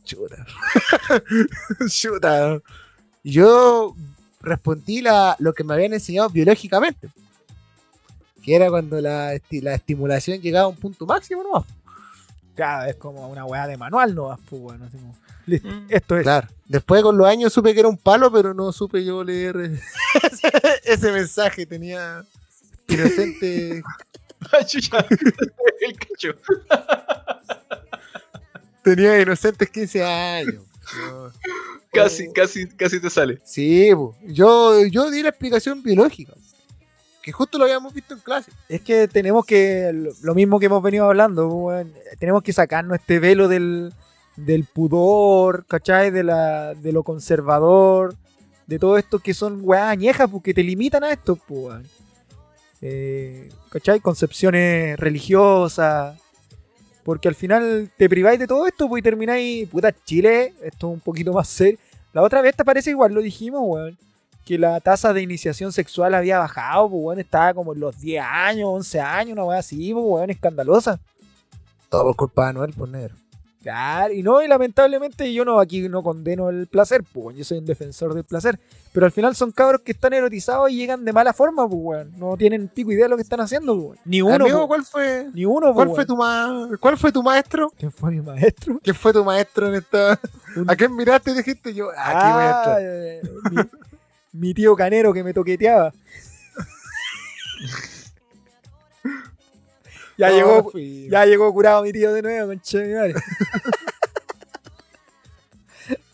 Chuta. Chuta. Y Yo respondí la, lo que me habían enseñado biológicamente. Que era cuando la, esti- la estimulación llegaba a un punto máximo, ¿no? Claro, es como una weá de manual, no pues, así como, listo, Mm. Esto es. Claro. Después con los años supe que era un palo, pero no supe yo leer ese, mensaje. Tenía inocente, el cacho. tenía inocentes 15 años. Yo- Casi, casi, casi te sale. Sí, po. yo, yo di la explicación biológica. Que justo lo habíamos visto en clase. Es que tenemos que, lo- mismo que hemos venido hablando, weón, tenemos que sacarnos este velo del, del pudor, ¿cachai? De, la, de lo conservador, de todo esto que son weas añejas, porque te limitan a esto, pues. Eh, ¿Cachai? Concepciones religiosas. Porque al final te priváis de todo esto, pues y termináis, puta, Chile, esto es un poquito más serio. La otra vez te parece igual, lo dijimos, weón que la tasa de iniciación sexual había bajado, pues weón, estaba como en los 10 años, 11 años, una weá así, pues weón, escandalosa. Todo por culpa de Noel, por negro. Claro, y no, y lamentablemente yo no aquí no condeno el placer, pues weón, yo soy un defensor del placer. Pero al final son cabros que están erotizados y llegan de mala forma, pues weón. No tienen pico idea de lo que están haciendo, pues. Ni uno, Amigo, pues, ¿cuál fue, ni uno, cuál pues, fue tu ma ¿Cuál fue tu maestro? ¿Quién fue mi maestro? ¿Quién fue tu maestro en esta? ¿A quién miraste y dijiste yo? Aquí voy a Ah, entrar. eh, mi, mi tío canero que me toqueteaba. ya No, llegó, Ya llegó curado mi tío de nuevo, concha de mi madre.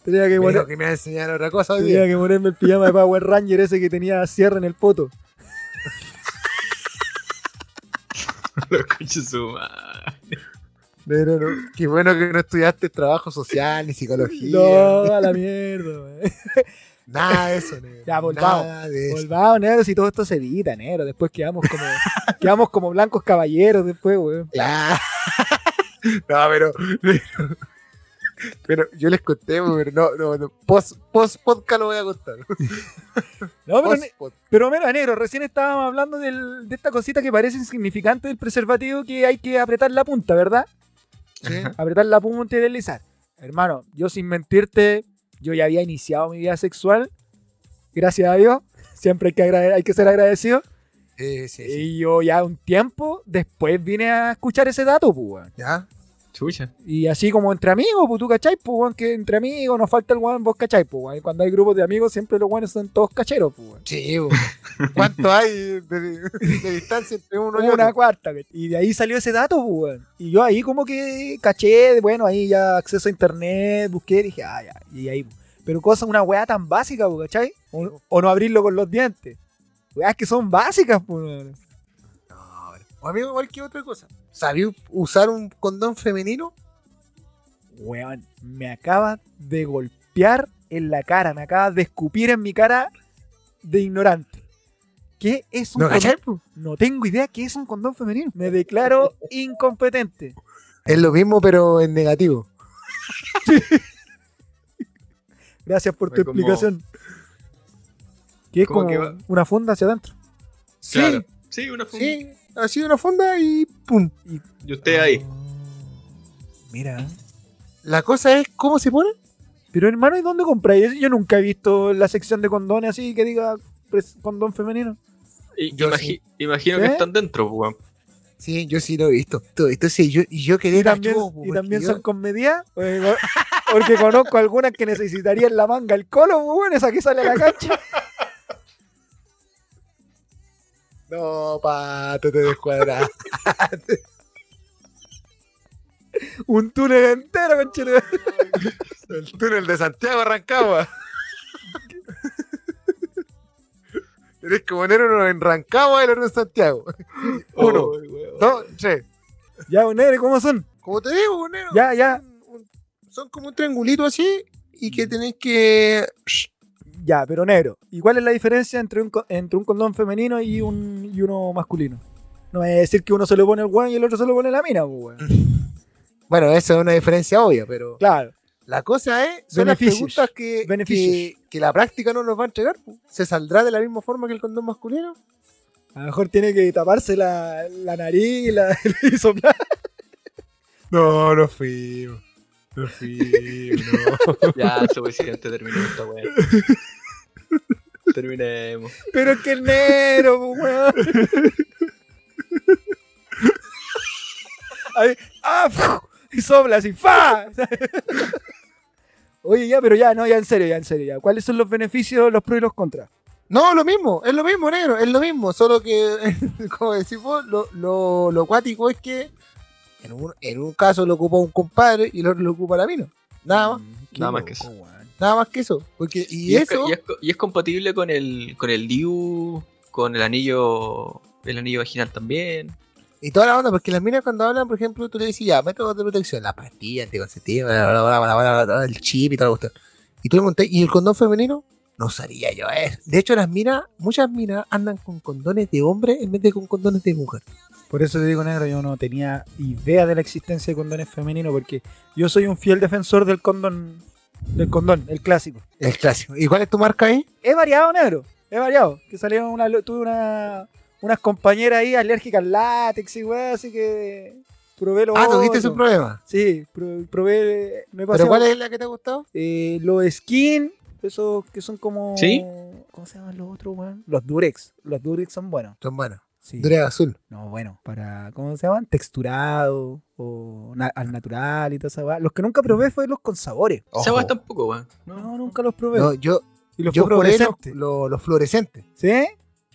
tenía, que poner- que me enseñar otra cosa tenía que ponerme el pijama de Power Ranger ese que tenía cierre en el poto. Lo escucho su madre. Pero no, qué bueno que no estudiaste trabajo social ni psicología. No, a la mierda. Nada de eso, negro. Ya, volvamos. Volvamos, negro, si todo esto se edita, negro. Después quedamos como, quedamos como blancos caballeros después, weón. Claro. No, pero, pero. pero yo les conté, pero no, no, no. Post, post podcast lo voy a contar. No, pero, pero mira, negro, recién estábamos hablando del- de esta cosita que parece insignificante del preservativo que hay que apretar la punta, ¿verdad? ¿sí? Apretar la punta y deslizar. Hermano, yo sin mentirte, yo ya había iniciado mi vida sexual. Gracias a Dios. Siempre hay que, agrade- hay que ser agradecido. Sí, sí, sí. Y yo ya un tiempo después vine a escuchar ese dato, pues. ¿Ya? Chucha. Y así como entre amigos, pues tú cachai, pues weón, que entre amigos nos falta el weón, vos cachai, pues weón. Cuando hay grupos de amigos, siempre los weones son todos cacheros, pues weón. Sí. ¿Cuánto hay de, de distancia entre uno y Una otro? cuarta, ¿cachai? y de ahí salió ese dato, pues weón. Y yo ahí como que caché, bueno, ahí ya acceso a internet, busqué, dije, ah, ya, y ahí. pues. Pero cosa, una weá tan básica, pues, ¿cachai? O, o no abrirlo con los dientes. Weas que son básicas, pues weón. O amigo, igual que otra cosa. ¿Sabía usar un condón femenino? Weón, me acaba de golpear en la cara, me acaba de escupir en mi cara de ignorante. ¿Qué es un ¿No condón? No tengo idea qué es un condón femenino. Me declaro incompetente. Es lo mismo, pero en negativo. Gracias por tu como- explicación. Que es como como que va- una funda hacia adentro. Sí. Sí, una funda. sí. Así una fonda y pum. Y usted ahí. Mira. La cosa es cómo se pone. Pero hermano, ¿y dónde compráis? Yo nunca he visto la sección de condones así que diga condón femenino. Y- Yo imagi- sí. Imagino ¿Eh? que están dentro, pues, weón. Sí, yo sí lo he visto. Todo esto sí, yo, y yo quería Y también, y también porque son con medida. Porque, co- porque conozco algunas que necesitarían la manga el colo, pues, bueno, esa que sale a la cancha. No, pato, te descuadras. Un túnel entero, conchero. El túnel de Santiago arrancaba. Tienes que poner uno en Rancagua y el otro en Santiago. Uno, dos, tres. Ya, un negro, ¿cómo son? Como te digo, bonero. Ya, ya. Son como un triangulito así y que tenéis que. Ya, pero negro. ¿Y cuál es la diferencia entre un, co- entre un condón femenino y, un, y uno masculino? No es decir que uno se lo pone el weón y el otro se lo pone la mina, pues, weón. Bueno, esa es una diferencia obvia, pero Claro. la cosa es. Son las Beneficios. preguntas que, Beneficios. que, que la práctica no nos va a entregar. ¿Se saldrá de la misma forma que el condón masculino? A lo mejor tiene que taparse la, la nariz y, la, y soplar. No, no fui. No fui, no. Ya, suficiente, terminó esta weón. Terminemos. Pero es que el negro, weón. Ahí, ¡ah! Y sopla así, ¡fa! Oye, ya, pero ya, no, ya en serio, ya en serio, ya. ¿Cuáles son los beneficios, los pros y los contras? No, lo mismo, es lo mismo, negro, es lo mismo, solo que, como decís vos, lo, lo, lo cuático es que en un, en un caso lo ocupa un compadre y el otro lo ocupa la mina. Nada más, Qué Nada más que eso. Nada más que eso. Porque, y, Y, es, eso, y es- y es compatible con el con el DIU, con el anillo el anillo vaginal también. y toda la onda, porque las minas cuando hablan, por ejemplo, tú le decís, ya, métodos de protección, la pastilla, anticonceptiva, bla, bla, bla, bla, bla, bla, bla, el chip y toda la cuestión. Y tú le preguntas, ¿y el condón femenino? No usaría yo eso. De hecho, las minas, muchas minas andan con condones de hombre en vez de con condones de mujer. Por eso te digo, negro, yo no tenía idea de la existencia de condones femeninos, porque yo soy un fiel defensor del condón, del condón, el clásico. El clásico. ¿Y cuál es tu marca ahí? He variado, negro, he variado. Que salieron una, tuve una, unas compañeras ahí alérgicas al látex y weá, así que probé lo Ah, tuviste su problema. Sí, pro- probé, me pasé ¿Pero cuál es la que te ha gustado? eh, los skin, esos que son como... ¿Sí? ¿Cómo se llaman los otros, weón? Los durex, los durex son buenos. Son buenos. Sí. Azul. No, bueno, para, ¿cómo se llaman? Texturado o na- al natural y toda esa weá. Los que nunca probé fue los con sabores. Esa weá tampoco, weón. No. No, nunca los probé. No, yo, y los yo probé los, los- los fluorescentes. ¿Sí?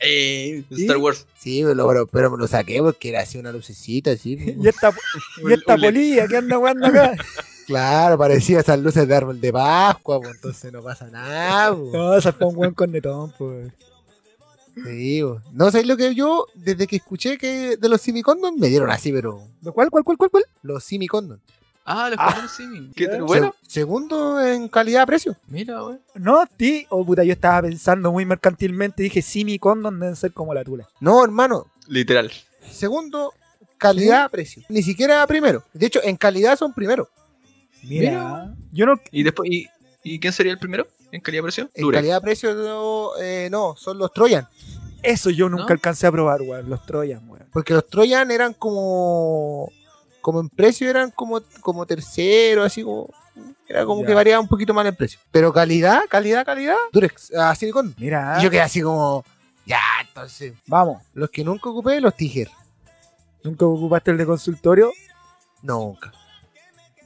Eh, ¿Sí? Star Wars. Sí, pero, pero, pero me lo saqué porque era así una lucecita, así. Y esta, y esta polilla que anda jugando acá. Claro, parecía esas luces de árbol de Pascua, pues entonces no pasa nada. pues. No, esa fue un buen cornetón, pues. Sí, bo. no sé lo que yo, desde que escuché que de los simicondon me dieron así, pero ¿Cuál, cuál, cuál, cuál, cuál? los simicondon. Ah, los Ah. condones sí. ¿Qué tal? Bueno, Se- segundo en calidad-precio. mira, weón. No, ti, oh puta, yo estaba pensando muy mercantilmente, dije, sí, mi condón deben ser como la tula. No, hermano. Literal. Segundo, calidad-precio. Ni siquiera primero. De hecho, en calidad son primero. Mira, Mira. yo no, ¿Y después, y, y quién sería el primero en calidad-precio? En Durex. calidad-precio no, eh, no, son los Troyan. eso yo nunca ¿No? alcancé a probar, weón, los Troyan, weón. Porque los Troyan eran como. Como en precio eran como, como tercero, así como. Era como Ya. que variaba un poquito más el precio. Pero calidad, calidad, calidad. Durex, a silicón. Mira, Y yo quedé así como. Ya, entonces. vamos, Los que nunca ocupé, los Tiger. nunca ocupaste el de consultorio, Nunca.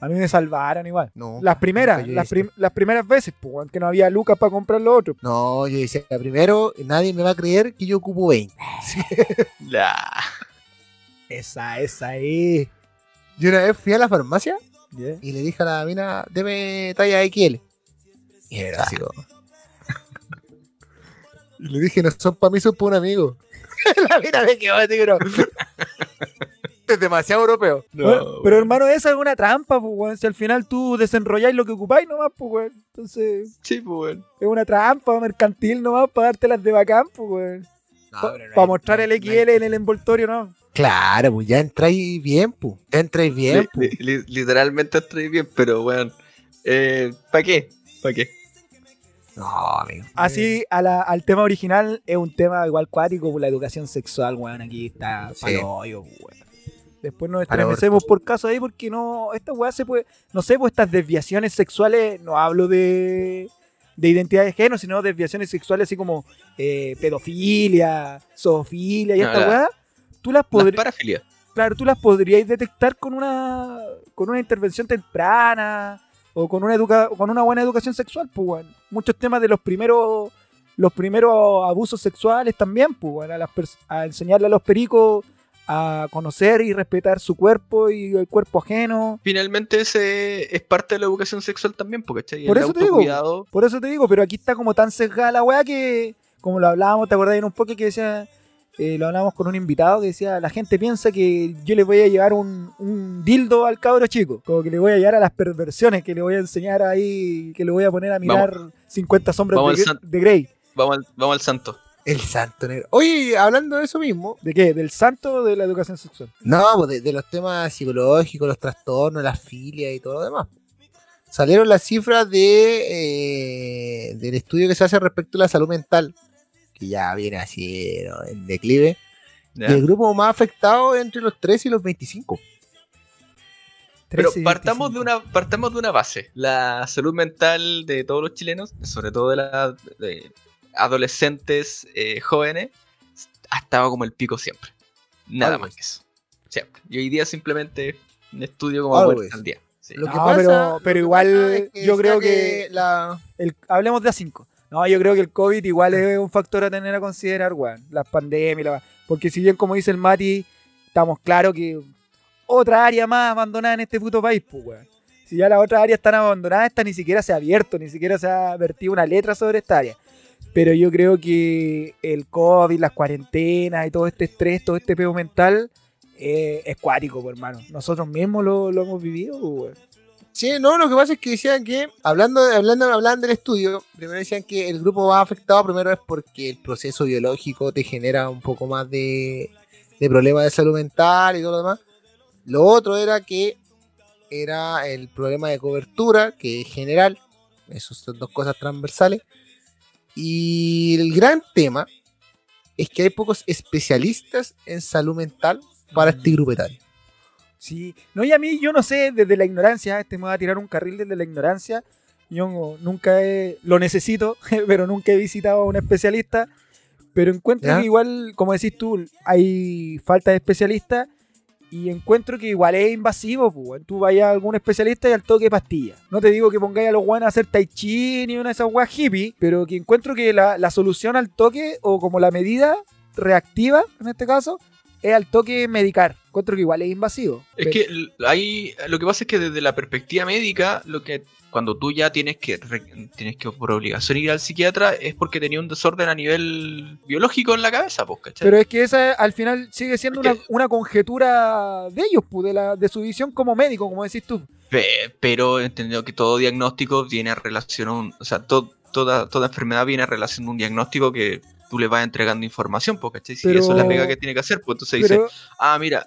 A mí me salvaron igual. Las primeras, las, prim- las primeras veces, pues, que no había lucas para comprar los otros. No, yo decía, primero, nadie me va a creer que yo ocupo 20. La... Esa, esa es. Yo una vez fui a la farmacia Yeah. y le dije a la mina, deme talla XL. Y era así como. Y le dije, no son para mí, son para un amigo. la mina me quedó así, es demasiado europeo. No, Bueno, pero hermano, esa es una trampa, pues, weón. Si al final tú desenrolláis lo que ocupáis nomás, pues, weón. Entonces, Sí, pues, weón. es una trampa mercantil nomás para dártelas de bacán, pues, weón. para mostrar el XL en el envoltorio, ¿no? Claro, pues ya entráis bien, pues. Ya entráis bien, pues. li- li- literalmente estoy bien, pero weón. Eh, ¿Para qué? ¿Para qué? No, amigo. Así, a la- al tema original, es un tema igual cuático por la educación sexual, weón. Aquí está Sí. pa'l hoyo, weón. Después nos estremecemos por caso ahí porque no, esta weá se puede, no sé, pues estas desviaciones sexuales, no hablo de, de identidad de género, sino desviaciones sexuales así como eh, pedofilia, zoofilia y No, esta la- weá, tú las podrías, parafilias. claro, tú las podrías detectar con una, con una intervención temprana o con una, educa con una buena educación sexual, pues, weón. Muchos temas de los primeros, los primeros abusos sexuales también, pues, weón, a, las pers- a enseñarle a los pericos a conocer y respetar su cuerpo y el cuerpo ajeno. Finalmente ese es parte de la educación sexual también, porque ¿cachai? Por el eso te digo. Por eso te digo, pero aquí está como tan sesgada la weá que, como lo hablábamos, ¿te acordás en un poco que decía, eh, lo hablábamos con un invitado que decía, la gente piensa que yo le voy a llevar un, un dildo al cabro chico, como que le voy a llevar a las perversiones, que le voy a enseñar ahí, que le voy a poner a mirar 50 sombras vamos de, Grey. Vamos al, vamos al santo. El santo negro. Oye, hablando de eso mismo, ¿De qué? ¿Del santo o de la educación sexual? No, pues de, de los temas psicológicos, los trastornos, las filias y todo lo demás. Salieron las cifras de eh, del estudio que se hace respecto a la salud mental, que ya viene así ¿no? en declive. Y el grupo más afectado entre los 3 y los 25. Pero 13 partamos de 25. una partamos de una base. La salud mental de todos los chilenos, sobre todo de las de adolescentes eh, jóvenes, ha estado como el pico siempre. Nada Always. más que eso. Siempre. Y hoy día simplemente un estudio como al día. Sí. Lo que No, pasa- pero- lo pero que igual pasa es yo creo que- la, El- hablemos de A5. No, yo creo que el COVID igual es un factor a tener a considerar, weón. Las pandemias, la- porque si bien, como dice el Mati, estamos claros que otra área más abandonada en este puto país, pues, weón. Si ya las otras áreas están abandonadas, esta ni siquiera se ha abierto, ni siquiera se ha vertido una letra sobre esta área. Pero yo creo que el COVID, las cuarentenas y todo este estrés, todo este peo mental, eh, es cuático, hermano. Nosotros mismos lo, lo hemos vivido, weón. Sí, no, lo que pasa es que decían que, hablando, de- hablando, del estudio, primero decían que el grupo más afectado primero es porque el proceso biológico te genera un poco más de, de problemas de salud mental y todo lo demás. Lo otro era que era el problema de cobertura, que es general, esas son dos cosas transversales. Y el gran tema es que hay pocos especialistas en salud mental para este grupo etario. Sí, no, y a mí yo no sé, desde la ignorancia, este me va a tirar un carril desde la ignorancia. Yo nunca he, lo necesito, pero nunca he visitado a un especialista. Pero encuentro ¿Ya? que igual, como decís tú, hay falta de especialistas y encuentro que igual es invasivo. Pues, tú vayas a algún especialista y al toque pastilla. No te digo que pongáis a los guanes a hacer tai chi ni una de esas weas hippie, pero que encuentro que la, la solución al toque o como la medida reactiva, en este caso, es al toque medicar. Encuentro que igual es invasivo. Es que ahí lo que pasa es que desde la perspectiva médica, lo que cuando tú ya tienes que tienes que por obligación ir al psiquiatra es porque tenía un desorden a nivel biológico en la cabeza, pues, ¿cachai? Pero es que esa al final sigue siendo una, una conjetura de ellos, pues, de, la, de su visión como médico, como decís tú. Pe- pero entendido que todo diagnóstico viene a relación a un, o sea, to- toda, toda enfermedad viene a relación a un diagnóstico que tú le vas entregando información, pues, ¿cachai? Si Pero- eso es la pega que tiene que hacer, pues entonces dice, Pero, ah, mira,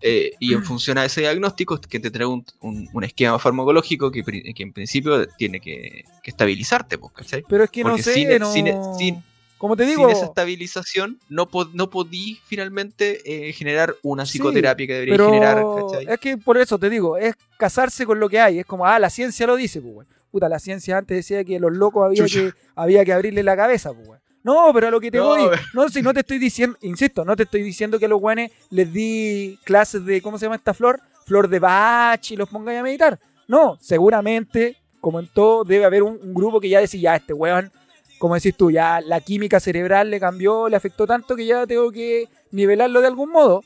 eh, y en función a ese diagnóstico, que te trae un, un- un esquema farmacológico que, que en principio tiene que, que estabilizarte, pues, ¿cachai? pero es que no sé, sin- no... sin- sin- como te digo, Sin esa estabilización, no, po- no podí finalmente eh, generar una Sí, psicoterapia que debería pero generar, ¿cachai? es que por eso te digo, es casarse con lo que hay. Es como, ah, la ciencia lo dice, pues. Puta, la ciencia antes decía que los locos había Chucha. que, había que abrirle la cabeza, pues. No, pero a lo que te No, voy, pero- no, si no te estoy diciendo, insisto, no te estoy diciendo que a los guanes les di clases de, ¿cómo se llama esta flor? Flor de Bach y los pongáis a meditar. No, seguramente, como en todo, debe haber un, un grupo que ya decía, ya, este weón, como decís tú, ya la química cerebral le cambió, le afectó tanto que ya tengo que nivelarlo de algún modo.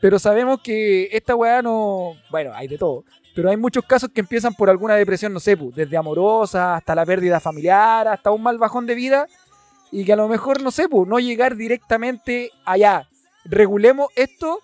Pero sabemos que esta weá no. Bueno, hay de todo. Pero hay muchos casos que empiezan por alguna depresión, no sé, pu, desde amorosa hasta la pérdida familiar, hasta un mal bajón de vida. Y que a lo mejor, no sé, pu, no llegar directamente allá. Regulemos esto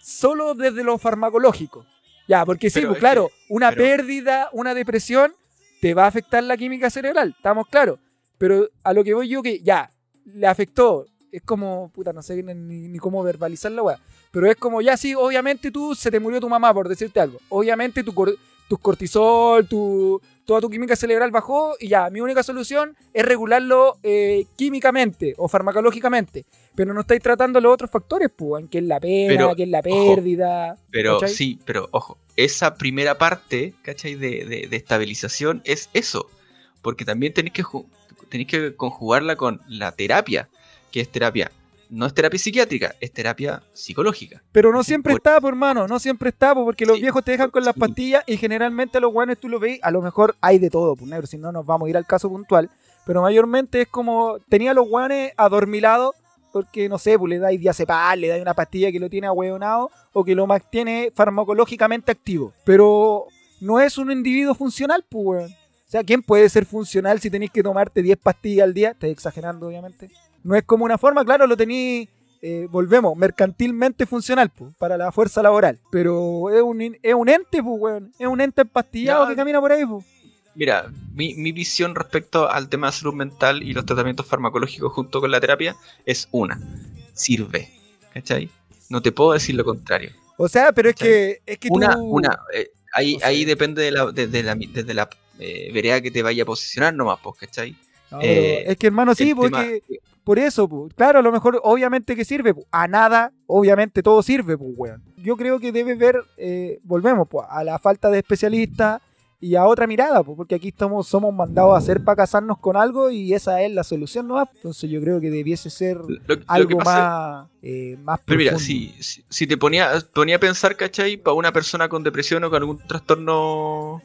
solo desde lo farmacológico. Ya, porque sí, pues es claro, que- una pero- pérdida, una depresión, te va a afectar la química cerebral, estamos claros. Pero a lo que voy yo que ya, le afectó. Es como, puta, no sé ni, ni cómo verbalizar la weá. Pero es como, ya sí, obviamente tú se te murió tu mamá, por decirte algo. Obviamente tu, cor- tu cortisol, tu, toda tu química cerebral bajó y ya, mi única solución es regularlo eh, químicamente o farmacológicamente. Pero no estáis tratando los otros factores, pues, que es la pena, que es la ojo, pérdida. Pero ¿cachai? sí, pero ojo, esa primera parte, ¿cachai? De, de- de estabilización es eso. Porque también tenéis que, tenéis que conjugarla con la terapia, que es terapia, no es terapia psiquiátrica, es terapia psicológica. Pero no siempre Por- está, por hermano, no siempre está, po, porque los Sí, viejos te dejan con las pastillas y generalmente a los guanes tú lo veis, a lo mejor hay de todo, pues negro, si no nos vamos a ir al caso puntual, pero mayormente es como, tenía a los guanes adormilados, porque no sé, pues le dais diazepam, le dais una pastilla que lo tiene ahueonado o que lo mantiene farmacológicamente activo, pero no es un individuo funcional, pues weón. O sea, ¿quién puede ser funcional si tenéis que tomarte 10 pastillas al día? Estoy exagerando, obviamente. No es como una forma, claro, lo tenéis eh, volvemos, mercantilmente funcional pues, para la fuerza laboral. Pero es un, es un ente, pues, weón. Es un ente empastillado que camina por ahí, pues. Mira, mi, mi visión respecto al tema de salud mental y los tratamientos farmacológicos junto con la terapia es una. Sirve. ¿Cachai? No te puedo decir lo contrario. O sea, pero es que, es que Una, tú... una, eh, ahí, ahí depende de la, de- de la, desde la eh, vereda que te vaya a posicionar nomás, pues, ¿cachai? No, eh, es que, hermano, sí, El pues, tema- que por eso, pues. Claro, a lo mejor, obviamente que sirve, pues. A nada, obviamente todo sirve, pues, weón. Yo creo que debe ver, eh, volvemos, pues, a la falta de especialistas y a otra mirada, pues, porque aquí estamos, somos mandados a hacer para casarnos con algo y esa es la solución, ¿no? Entonces yo creo que debiese ser Lo, algo más, eh, más Pero mira, si, si, si te ponía, ponía a pensar, ¿cachai? Para una persona con depresión o con algún trastorno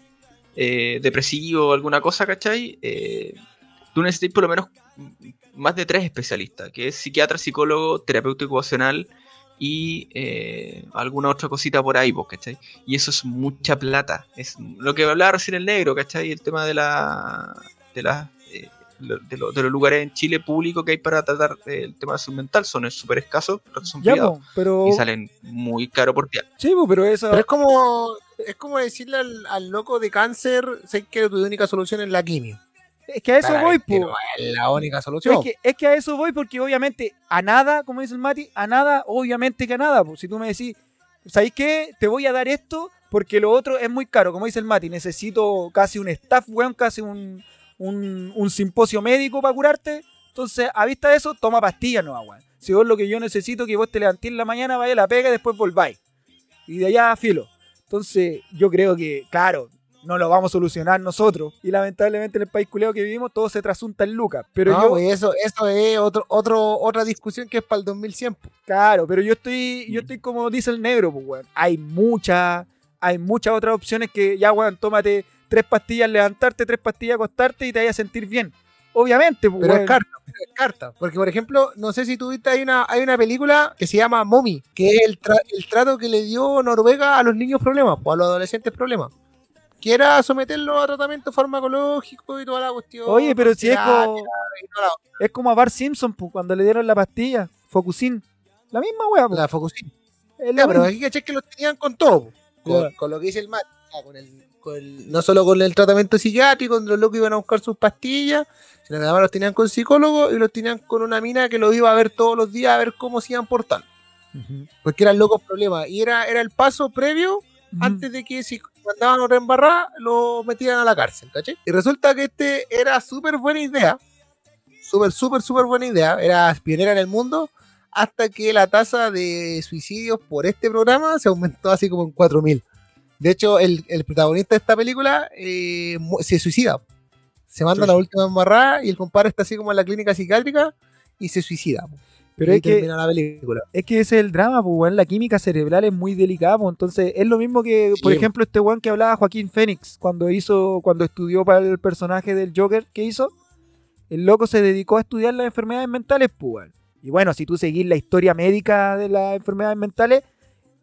eh, depresivo o alguna cosa, ¿cachai? Eh, tú necesitas por lo menos más de tres especialistas, que es psiquiatra, psicólogo, terapeuta ocupacional y eh, alguna otra cosita por ahí, pues, ¿cachai? Y eso es mucha plata. Es lo que hablaba recién el negro, ¿cachai? El tema de la... De la eh, lo- de, lo- de los lugares en Chile públicos que hay para tratar eh, el tema de salud mental son súper escasos, pero son Ya, privados pero... y salen muy caro por día. Sí, pues, pero eso... Pero es como, es como decirle al, al loco de cáncer, sé que tu única solución es la quimio. Es que a eso voy. Pero es la única solución. Es que, es que a eso voy porque obviamente a nada, como dice el Mati, a nada, obviamente que a nada. Si tú me decís, ¿sabéis qué? Te voy a dar esto porque lo otro es muy caro. Como dice el Mati, necesito casi un staff, weón, casi un, un, un simposio médico para curarte. Entonces, a vista de eso, toma pastillas, no, weón. Si vos lo que yo necesito que vos te levantéis en la mañana, vaya la pega y después volváis. Y de allá, filo. Entonces, yo creo que, claro, no lo vamos a solucionar nosotros. Y lamentablemente en el país culeado que vivimos, todo se trasunta en lucas. Pero no, yo, pues eso, eso es otro, otro, otra discusión que es para el 2100. po. Claro, pero yo estoy, yo estoy como dice el negro, pues, weón. Hay muchas, hay muchas otras opciones que ya, weón, tómate tres pastillas levantarte, tres pastillas acostarte y te vayas a sentir bien. Obviamente, pues, Pero weón. es carta, pero es carta. Porque, por ejemplo, no sé si tuviste, hay una, hay una película que se llama Mommy, que es el, tra- el trato que le dio Noruega a los niños problemas, o a los adolescentes problemas. Que era someterlos a tratamiento farmacológico y toda la cuestión. Oye, pero si es como, es como a Bart Simpson, pues, cuando le dieron la pastilla, Focusin. La misma weá, pues. la Ya, pero aquí caché que los tenían con todo. po. Con, con lo que dice el Matt. ya, con el, con el- no solo con el tratamiento psiquiátrico, donde los locos iban a buscar sus pastillas, sino que además los tenían con psicólogos y los tenían con una mina que los iba a ver todos los días a ver cómo se iban portando. Ujú. Porque eran locos problemas. Y era, era el paso previo antes de que mandaban otra embarrada, lo metían a la cárcel, ¿cachai? Y resulta que este era súper buena idea. Súper, súper, súper buena idea. Era pionera en el mundo. Hasta que la tasa de suicidios por este programa se aumentó así como en 4.000. De hecho, el, el protagonista de esta película eh, se suicida. Se manda Chucha. la última embarrada y el compadre está así como en la clínica psiquiátrica y se suicida. Pero y es que, la película. es que ese es el drama, pues. La química cerebral es muy delicada, pues. Entonces, es lo mismo que, por Sí. ejemplo, este weón que hablaba Joaquín Phoenix, cuando hizo, cuando estudió para el personaje del Joker que hizo. El loco se dedicó a estudiar las enfermedades mentales, pues. Y bueno, si tú seguís la historia médica de las enfermedades mentales,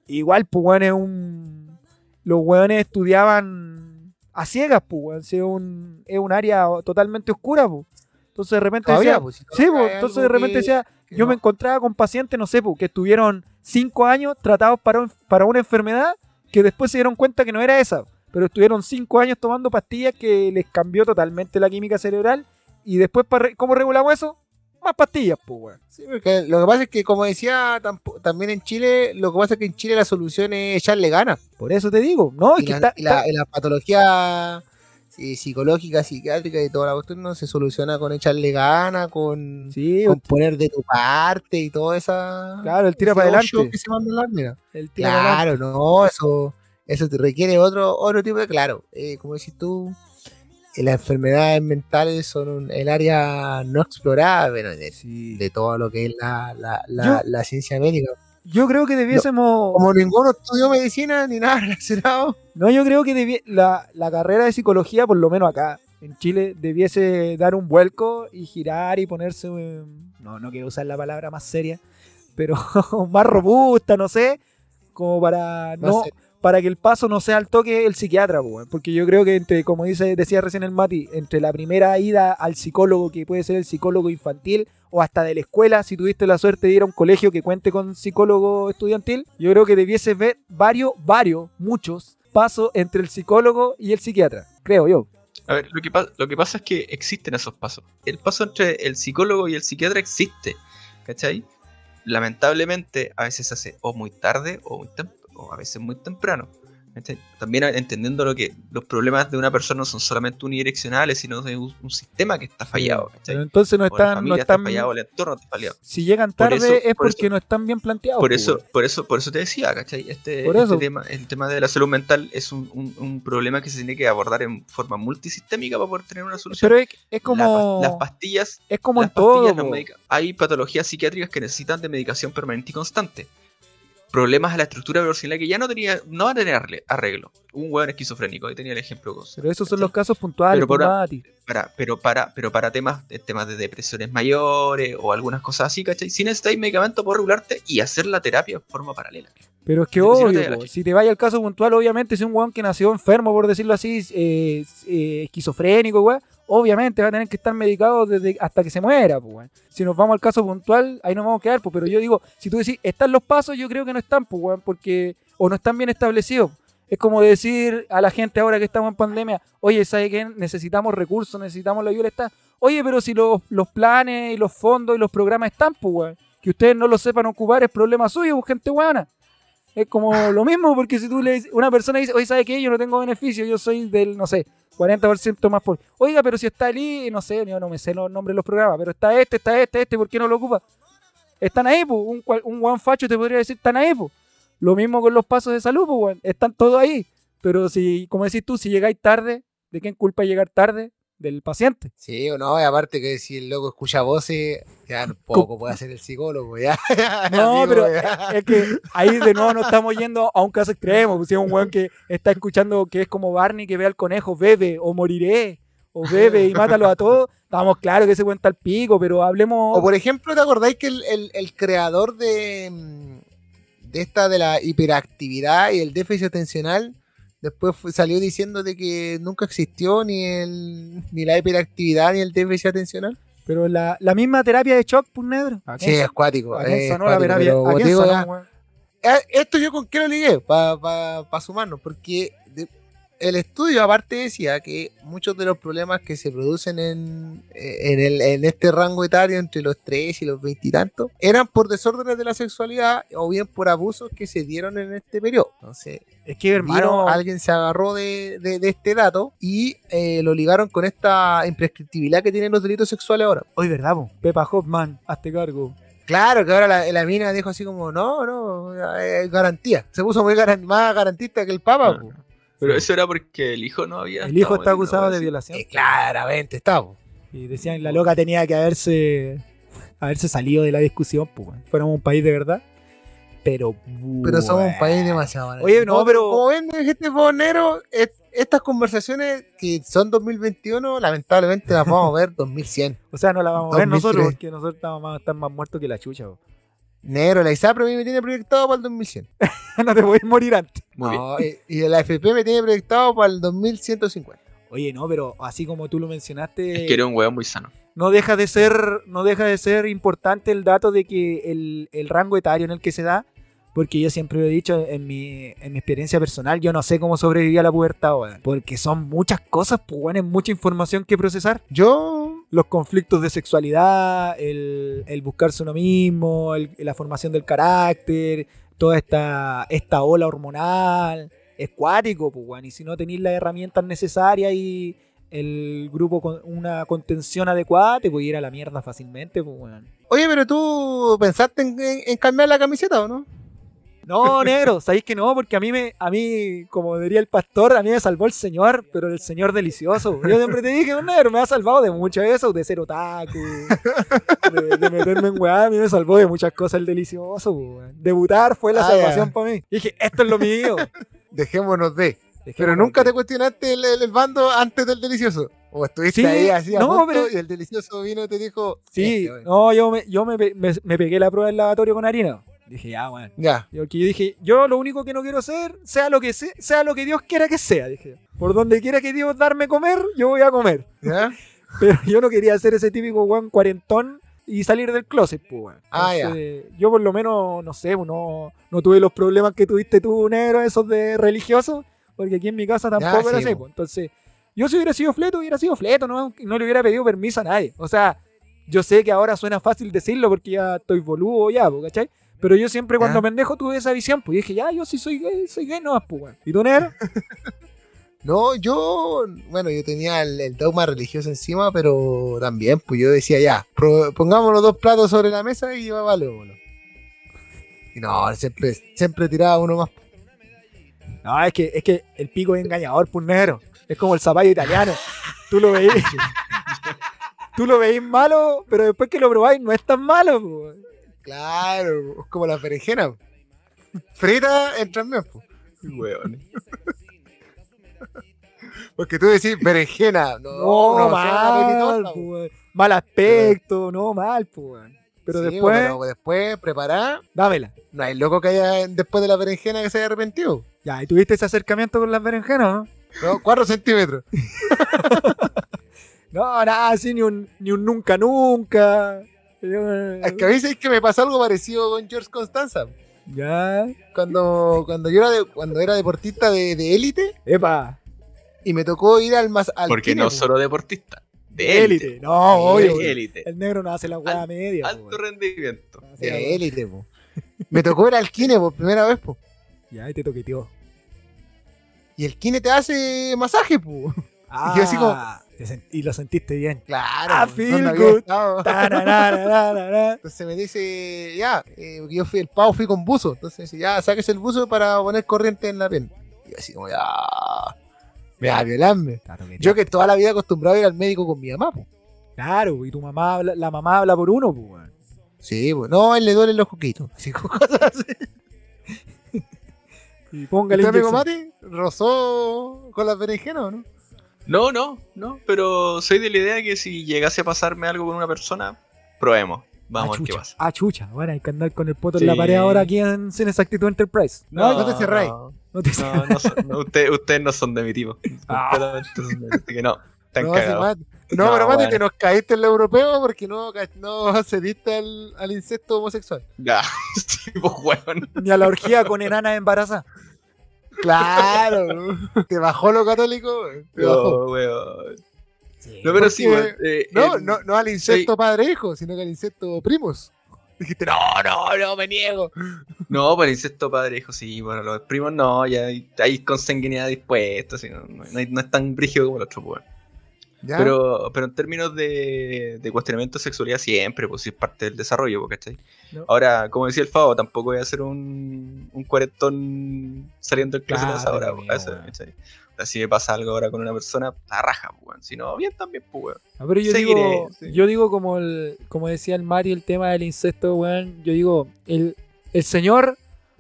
igual, pues, es un. Los weones estudiaban a ciegas, pues, weón. Si es un, es un área totalmente oscura, pues. Entonces, de repente Todavía, decía- pues, si Sí, pues, entonces de repente que- decía, yo no- me encontraba con pacientes, no sé, que estuvieron cinco años tratados para, un- para una enfermedad que después se dieron cuenta que no era esa, pero estuvieron cinco años tomando pastillas que les cambió totalmente la química cerebral y después, ¿cómo regulamos eso? Más pastillas, pues, weón. Sí, porque lo que pasa es que, como decía también en Chile, lo que pasa es que en Chile la solución es echarle ganas. Por eso te digo, ¿no? Es Y que la, está, y la- está- y la patología sí, psicológica, psiquiátrica y toda la cuestión no se soluciona con echarle ganas, con, Sí, con poner de tu parte y toda esa. claro, el tira para adelante. que se manda en la mina. El tira para adelante. Claro, no, eso, eso te requiere otro, otro tipo de. Claro, eh, como decís tú, eh, las enfermedades mentales son un- el área no explorada bueno, de, Sí. de todo lo que es la, la, la, la ciencia médica. Yo creo que debiésemos... Como ninguno estudió medicina ni nada relacionado. No, yo creo que debi- la, la carrera de psicología, por lo menos acá en Chile, debiese dar un vuelco y girar y ponerse, no, no quiero usar la palabra más seria, pero más robusta, no sé, como para No no. Para que el paso no sea al toque el psiquiatra, porque yo creo que entre, como dice, decía recién el Mati, entre la primera ida al psicólogo, que puede ser el psicólogo infantil, o hasta de la escuela, si tuviste la suerte de ir a un colegio que cuente con psicólogo estudiantil, yo creo que debiese ver varios, varios, muchos pasos entre el psicólogo y el psiquiatra, creo yo. A ver, lo que, pa- lo que pasa es que existen esos pasos. El paso entre el psicólogo y el psiquiatra existe, ¿cachai? Lamentablemente, a veces se hace o muy tarde o, muy tem- o a veces muy temprano. ¿cachai? También entendiendo lo que los problemas de una persona no son solamente unidireccionales, sino de un, un sistema que está fallado. ¿cachai? Pero entonces no están, no está están fallada o el entorno está fallado. si llegan Por tarde eso- es por porque eso- no están bien planteados. Por po, eso, por eso, por eso te decía, ¿cachai? Este, este tema, el tema de la salud mental es un, un- un problema que se tiene que abordar en forma multisistémica para poder tener una solución. Pero es, como, las pastillas es como las en todo. pastillas no medica- Hay patologías psiquiátricas que necesitan de medicación permanente y constante. Problemas a la estructura emocional que ya no tenía, no va a tener arreglo. Un hueón esquizofrénico, ahí tenía el ejemplo. Pero esos son los casos puntuales, Pero por- Mati. Para, pero para, pero para temas, de- temas de depresiones mayores o algunas cosas así, ¿cachai? Si necesitáis medicamento por regularte y hacer la terapia en forma paralela. Pero es que Pero si no te obvio, po, si te vaya al caso puntual, obviamente, si un weón que nació enfermo, por decirlo así, eh, eh, esquizofrénico, weón, obviamente va a tener que estar medicado desde hasta que se muera, pues, weón. Si nos vamos al caso puntual, ahí nos vamos a quedar, pues, pero yo digo, si tú decís, están los pasos, yo creo que no están, pues, weón, porque, o no están bien establecidos. Es como decir a la gente ahora que estamos en pandemia, oye, ¿sabe qué? Necesitamos recursos, necesitamos la ayuda. Oye, pero si los, los planes y los fondos y los programas están, pues, weón, que ustedes no los sepan ocupar es problema suyo, pues, gente weona. Es como lo mismo, porque si tú le dices, una persona dice, oye, ¿sabe qué? Yo no tengo beneficio, yo soy del, no sé, 40% más por. Oiga, pero si está I, no sé, yo no me sé los nombres de los programas, pero está este, está este, este, ¿por qué no lo ocupa? Están ahí, pues. Un, un Facho te podría decir, están ahí, pues. Lo mismo con los pasos de salud, pues. Están todos ahí. Pero si, como decís tú, si llegáis tarde, ¿de quién culpa llegar tarde? Del paciente. Sí, o no, y aparte que si el loco escucha voces, ya poco puede hacer el psicólogo, ya. No, Amigo, pero ya. es que ahí de nuevo no estamos yendo a un caso extremo. pues, Si es un weón que está escuchando que es como Barney que ve al conejo, bebe o moriré. o bebe y mátalo a todos, estamos claros que ese cuenta el pico, pero hablemos. O por ejemplo, ¿te acordáis que el, el- el creador de, mm, de esta de la hiperactividad y el déficit atencional después fue- salió diciendo de que nunca existió ni el ni la hiperactividad ni el déficit atencional? Pero la, la misma terapia de shock, pues negro. ¿A Sí, es cuático. ¿A quién es sonó la terapia? Ah, Esto yo con qué lo ligué, para sumarnos, porque el estudio aparte decía que muchos de los problemas que se producen en, en, el- en este rango etario entre los 3 y los 20 y tantos eran por desórdenes de la sexualidad o bien por abusos que se dieron en este periodo. Entonces, Es que, hermano, vino, alguien se agarró de, de- de este dato y eh, lo ligaron con esta imprescriptibilidad que tienen los delitos sexuales ahora. hoy, ¿verdad, po? Pepa Hoffman, hazte cargo. Claro, que ahora la, la mina dijo así como, no, no, eh, garantía. Se puso muy garan- más garantista que el Papa. Ah. Pero eso era porque el hijo no había. El hijo está acusado de violación. Eh, claramente está. po. Y decían, la loca tenía que haberse haberse salido de la discusión, pues. Fuéramos un país de verdad. Pero, Pero somos un país demasiado barato. Oye, no, pero- Como ven, este bonero, estas conversaciones que son 2021, lamentablemente las vamos a ver 2100. O sea, no la vamos a ver 2003. nosotros, porque nosotros estamos más, están más muertos que la chucha, po. Negro, la ISAPRE a mí me tiene proyectado para el 2100. no te podés morir antes. No, y, y la AFP me tiene proyectado para el 2150. Oye, no, pero así como tú lo mencionaste, Es que era un weón muy sano. no deja de ser, no deja de ser importante el dato de que el, el rango etario en el que se da, porque yo siempre lo he dicho en mi, en mi experiencia personal, yo no sé cómo sobreviví a la pubertad, weón. Porque son muchas cosas, pues, weón, es mucha información que procesar. Yo, Los conflictos de sexualidad, el, el buscarse uno mismo, el- la formación del carácter, toda esta, esta ola hormonal, es cuático, pues. Y si no tenéis las herramientas necesarias y el grupo con una contención adecuada, te puede ir a la mierda fácilmente, pues, weón. oye, pero tú pensaste en, en- en cambiar la camiseta o no? No, negro, sabéis que no, porque a mí me, a mí, como diría el pastor, a mí me salvó el Señor, pero el Señor delicioso. Yo siempre te dije, un negro, me ha salvado de mucho eso, de ser otaku, de, de meterme en weá, a mí me salvó de muchas cosas el delicioso. Debutar fue la Ah, salvación para mí. Y dije, esto es lo mío. Dejémonos de. Pero nunca de- te cuestionaste el, el- el bando antes del delicioso. O estuviste Sí, ahí así a no, punto pero- y el delicioso vino y te dijo. Sí, "Este, weón". no, yo me, yo me, me- me pegué la prueba del lavatorio con harina. Dije, ya, weón. Ya. Porque yo dije, yo lo único que no quiero ser, sea lo que sea, sea lo que Dios quiera que sea, dije. Por donde quiera que Dios darme comer, yo voy a comer. ¿Ya? Pero yo no quería ser ese típico weón cuarentón y salir del closet, pues, weón. Ah, Entonces, Yo por lo menos, no sé, pues, no, no tuve los problemas que tuviste tú, negro, esos de religiosos, porque aquí en mi casa tampoco era sí, así, po. pues. Entonces, yo si hubiera sido fleto, hubiera sido fleto, no, no le hubiera pedido permiso a nadie. O sea, yo sé que ahora suena fácil decirlo porque ya estoy boludo ya, ¿cachai? Pero yo siempre cuando pendejo tuve esa visión, pues y dije, ya, yo sí soy gay, soy gay nomás, pues, weón. ¿Y tú, negro? No, yo, bueno, yo tenía el, el dogma religioso encima, pero también, pues yo decía, ya, pro- pongamos los dos platos sobre la mesa y vale uno. Y no, siempre, siempre tiraba uno más. No, es que, es que el pico es engañador, pues negro. Es como el zapallo italiano. Tú lo veís. tú lo veís malo, pero después que lo probáis no es tan malo. pues. Claro, es como la berenjena. Frita entran bien, pues. Weón. Porque tú decís berenjena. No, No, no, mal, pues, mal aspecto, no mal, pues. Pero Sí, después, pero después preparar, dámela. no hay loco que haya después de la berenjena que se haya arrepentido. Ya, ¿y tuviste ese acercamiento con las berenjenas, no? No, 4 centímetros. No, nada, así ni un, ni un nunca, nunca. Es que a mí es que me pasó algo parecido con George Constanza. Ya, Cuando, cuando yo era, de- cuando era deportista de de élite epa, y me tocó ir al más al Porque no solo deportista. De élite. No, obvio. De élite. El negro no hace la hueá Al- media. Alto rendimiento. No de élite, po. Me tocó ir al kine por primera vez, po. Ya, ahí te toqueteó. Y el kine te hace masaje, po. Ah, yo así como- y lo sentiste bien. Claro. Ah, feel. Entonces me dice, ya, eh, yo fui el pavo, fui con buzo. Entonces dice, ya, saques el buzo para poner corriente en la piel. Y yo así como, ya, me va a violarme. Yo que toda la vida acostumbrado a ir al médico con mi mamá, po. Claro, y tu mamá habla, la mamá habla por uno, pues. Sí, pues, no, él le duelen los coquitos. Así como cosas así. Y póngale ¿Usted, amigo inyección. Mati, rozó con las berenjenas o no? No, no, no, pero soy de la idea que si llegase a pasarme algo con una persona, probemos. Vamos a ah, ver qué chucha. pasa. Ah, chucha. Bueno, hay que andar con el poto Sí. en la pared ahora aquí en Sin Exactitud Enterprise. No, no, no te cerráis. no te No, no son- no, usted- ustedes no son de mi tipo. Ah. Que no, están No, sí, cagados. No, No, pero Mati, bueno. te nos caíste en lo europeo porque no, no cediste al, al incesto homosexual. Ya, tipo hueón. Ni a la orgía con enanas embarazadas. Claro. te bajó lo católico. Te bajó. No, weón. No, pero sí, weón. eh, No, eh, no, no al incesto padre-hijo, sino que al incesto primos. Dijiste, no, no, no, me niego. No, por el incesto padre, hijo, sí, bueno, los primos no, ya hay, hay consanguinidad dispuesta, no, no, es tan brígido como el otro, pues. ¿Ya? Pero, pero en términos de, de cuestionamiento de sexualidad, siempre, pues sí es parte del desarrollo, ¿cachai? No. Ahora, como decía el Favo, tampoco voy a ser un, un cuarentón saliendo del closet Claro, hora, amigo, pues, eso. ¿cachai? Si me pasa algo ahora con una persona, la raja, weón. Si no, bien también, pues, weón. No, pero yo Seguiré, digo, sí. yo digo como el, como decía el Mati, el tema del incesto, weón. Yo digo, el, el señor